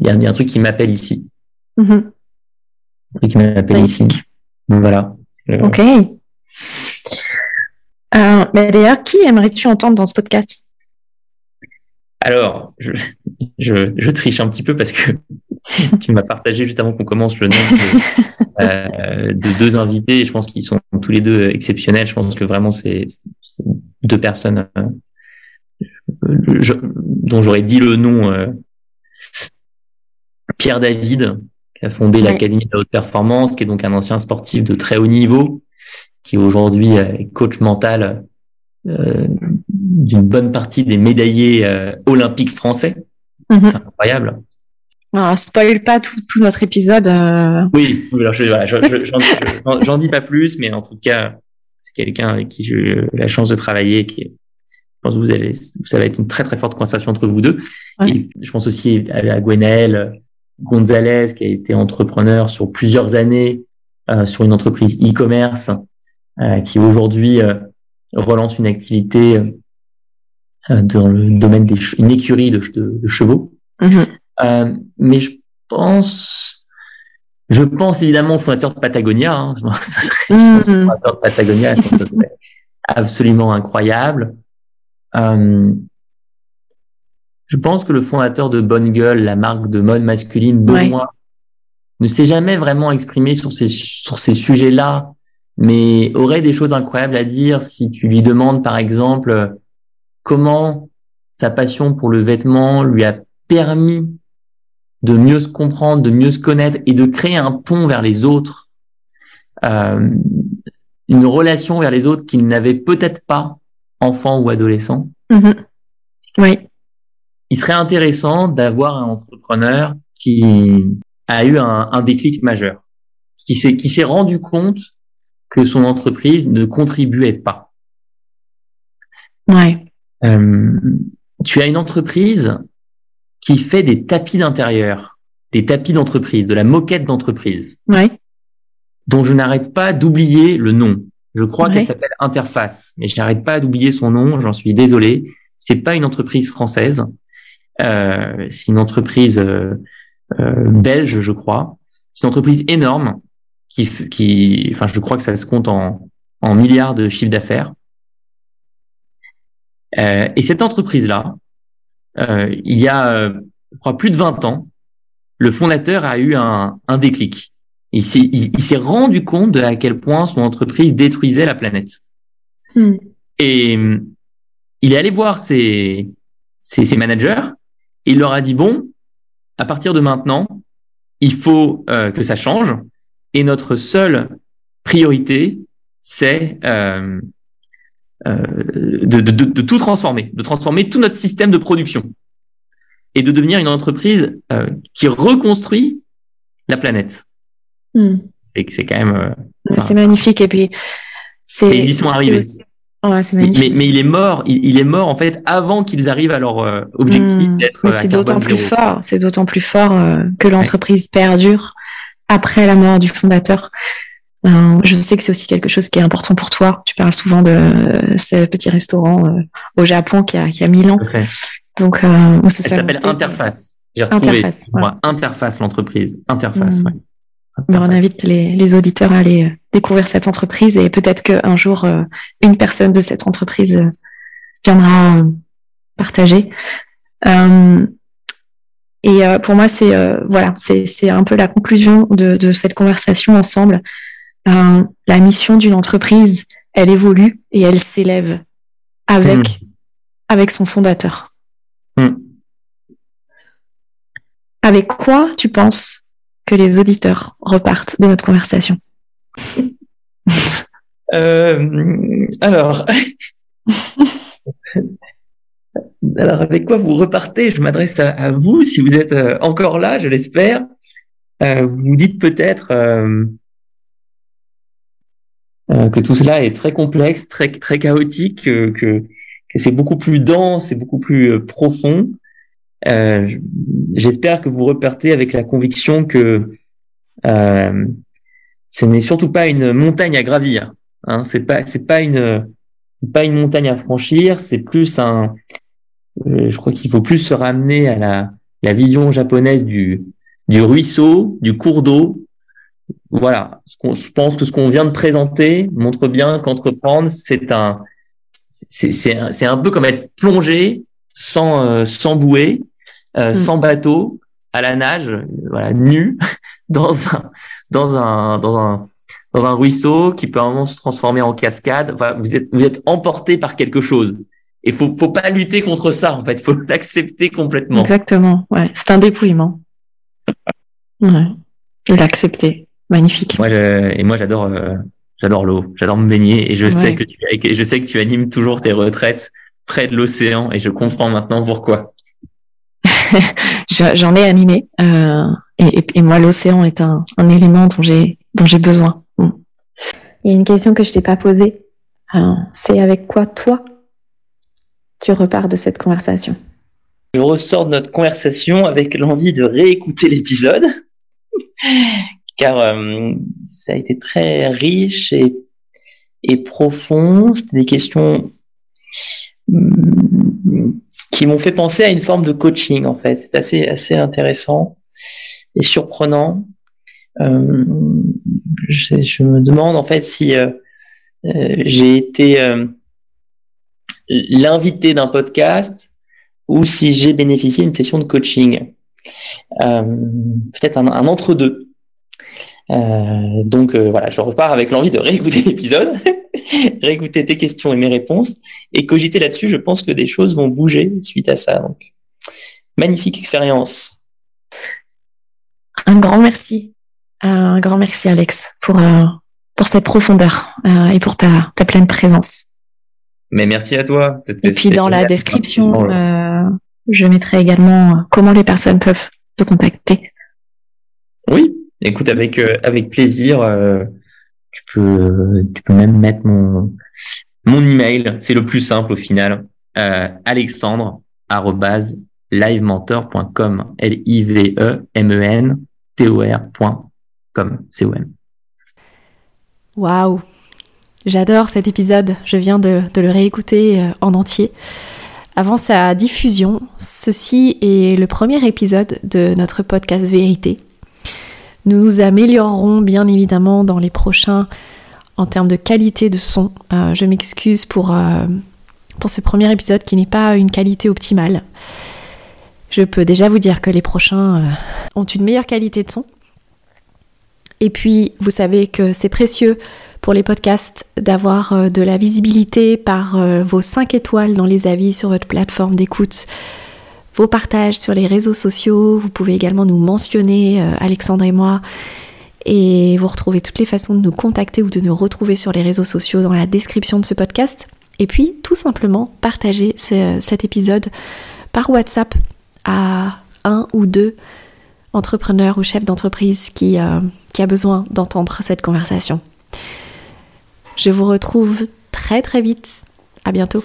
il y, a un truc qui m'appelle ici. Mm-hmm. Un truc qui m'appelle ici. Voilà. Ok. Euh, mais d'ailleurs, qui aimerais-tu entendre dans ce podcast? Alors, je, je, je, triche un petit peu parce que tu m'as partagé juste avant qu'on commence le nom de, euh, de deux invités. Je pense qu'ils sont tous les deux exceptionnels. Je pense que vraiment c'est deux personnes euh, dont j'aurais dit le nom, euh, Pierre David, qui a fondé l'Académie de la haute performance, qui est donc un ancien sportif de très haut niveau, qui aujourd'hui est coach mental euh, d'une bonne partie des médaillés euh, olympiques français. Mhm. C'est incroyable. Alors, spoil pas tout, notre épisode. Oui, j'en dis pas plus, mais en tout cas, c'est quelqu'un avec qui j'ai eu la chance de travailler, qui est pense que vous allez, ça va être une très très forte conversation entre vous deux. Et je pense aussi à, Gwenelle Gonzalez, qui a été entrepreneur sur plusieurs années euh, sur une entreprise e-commerce, euh, qui aujourd'hui euh, relance une activité euh, dans le domaine des une écurie de, de, chevaux. Mm-hmm. mais je pense, je pense évidemment au fondateur de Patagonia. Hein, ça serait, mm-hmm. fondateur de Patagonia, absolument incroyable. Euh, je pense que le fondateur de Bonne Gueule, la marque de mode masculine, Benoît, ne s'est jamais vraiment exprimé sur ces, sur ces sujets-là, mais aurait des choses incroyables à dire si tu lui demandes, par exemple, comment sa passion pour le vêtement lui a permis de mieux se comprendre, de mieux se connaître et de créer un pont vers les autres, euh, une relation vers les autres qu'il n'avait peut-être pas enfant ou adolescent. Mm-hmm. Oui. Il serait intéressant d'avoir un entrepreneur qui a eu un, un déclic majeur, qui s'est qui s'est rendu compte que son entreprise ne contribuait pas. Ouais. Euh, tu as une entreprise qui fait des tapis d'intérieur, des tapis d'entreprise, de la moquette d'entreprise. Ouais. Dont je n'arrête pas d'oublier le nom. Je crois qu'elle s'appelle Interface, mais je n'arrête pas d'oublier son nom. J'en suis désolé. C'est pas une entreprise française. Euh, c'est une entreprise euh, euh, belge, je crois. C'est une entreprise énorme qui, qui, enfin, je crois que ça se compte en, en milliards de chiffre d'affaires. Euh, et cette entreprise-là, euh, il y a, je crois, plus de 20 ans, le fondateur a eu un, un déclic. Il s'est, il, s'est rendu compte de à quel point son entreprise détruisait la planète. Hmm. Et il est allé voir ses, ses, ses, managers et il leur a dit bon, à partir de maintenant, il faut euh, que ça change et notre seule priorité, c'est euh, euh, de, de, de, tout transformer, de transformer tout notre système de production et de devenir une entreprise qui reconstruit la planète. Hmm. C'est quand même. Euh, c'est magnifique et puis c'est. ils y sont arrivés. Ouais, mais, mais, il est mort. Il, est mort en fait avant qu'ils arrivent à leur euh, objectif hmm. d'être. Mais c'est d'autant plus fort. C'est d'autant plus fort euh, que l'entreprise perdure après la mort du fondateur. je sais que c'est aussi quelque chose qui est important pour toi. Tu parles souvent de ce petit restaurant au Japon qui a, qui a 1000 ans. Donc, ça s'appelle Interface. J'ai retrouvé. Interface, Interface l'entreprise. Interface. Hmm. On invite les, les, auditeurs à aller euh, découvrir cette entreprise et peut-être qu'un jour, euh, une personne de cette entreprise euh, viendra partager. Et pour moi, c'est voilà, c'est un peu la conclusion de, de cette conversation ensemble. la mission d'une entreprise, elle évolue et elle s'élève avec hmm. avec son fondateur. Hmm. Avec quoi tu penses que les auditeurs repartent de notre conversation euh, Alors, alors avec quoi vous repartez? Je m'adresse à, vous, si vous êtes euh, encore là, je l'espère. Euh, vous dites peut-être que tout cela est très complexe, très très chaotique, que, que c'est beaucoup plus dense et beaucoup plus profond. Euh, j'espère que vous repartez avec la conviction que euh, ce n'est surtout pas une montagne à gravir. Hein, c'est pas c'est pas une pas une montagne à franchir. C'est plus un. Euh, je crois qu'il faut plus se ramener à la la vision japonaise du du ruisseau, du cours d'eau. Voilà. Je pense que ce qu'on vient de présenter montre bien qu'entreprendre, c'est un c'est c'est un peu comme être plongé sans euh, sans bouée, euh, mm. sans bateau, à la nage, voilà, nu, dans un dans un dans un dans un ruisseau qui peut à un moment se transformer en cascade. Enfin, vous êtes vous êtes emporté par quelque chose. Et faut faut pas lutter contre ça en fait. Faut l'accepter complètement. Exactement. Ouais, c'est un dépouillement. Ouais. Et l'accepter. Magnifique. Moi, et moi j'adore euh, j'adore l'eau. J'adore me baigner et je sais que tu je sais que tu animes toujours tes retraites près de l'océan et je comprends maintenant pourquoi. J'en ai animé euh, et, moi l'océan est un, élément dont j'ai dont j'ai besoin. Mm. Il y a une question que je t'ai pas posée. Euh, c'est avec quoi toi tu repars de cette conversation? Je ressors de notre conversation avec l'envie de réécouter l'épisode car euh, ça a été très riche et, et profond. C'était des questions qui m'ont fait penser à une forme de coaching en fait. C'est assez assez intéressant et surprenant. Euh, je, me demande en fait si euh, euh j'ai été l'invité d'un podcast ou si j'ai bénéficié d'une session de coaching. Peut-être un, entre-deux. Donc voilà, je repars avec l'envie de réécouter l'épisode, réécouter tes questions et mes réponses, et cogiter là-dessus. Je pense que des choses vont bouger suite à ça. Donc, magnifique expérience. Un grand merci, un grand merci Alex pour euh, pour cette profondeur et pour ta, ta pleine présence. Mais merci à toi. Et puis dans la description, je mettrai également comment les personnes peuvent te contacter. Oui, Écoute, avec euh, avec plaisir. Euh, tu peux tu peux même mettre mon mon email. C'est le plus simple au final. Euh, Alexandre livementor.com l i v e m e n t o r.com c o m. Waouh, j'adore cet épisode. Je viens de, de le réécouter en entier. Avant sa diffusion, ceci est le premier épisode de notre podcast Vérité. Nous nous améliorerons bien évidemment dans les prochains en termes de qualité de son. Euh, je m'excuse pour, euh, pour ce premier épisode qui n'est pas une qualité optimale. Je peux déjà vous dire que les prochains euh, ont une meilleure qualité de son. Et puis, vous savez que c'est précieux pour les podcasts d'avoir de la visibilité par vos 5 étoiles dans les avis sur votre plateforme d'écoute vos partages sur les réseaux sociaux. Vous pouvez également nous mentionner, euh, Alexandre et moi. Et vous retrouvez toutes les façons de nous contacter ou de nous retrouver sur les réseaux sociaux dans la description de ce podcast. Et puis, tout simplement, partager cet épisode par WhatsApp à un ou deux entrepreneurs ou chefs d'entreprise qui, euh, qui a besoin d'entendre cette conversation. Je vous retrouve très très vite. À bientôt.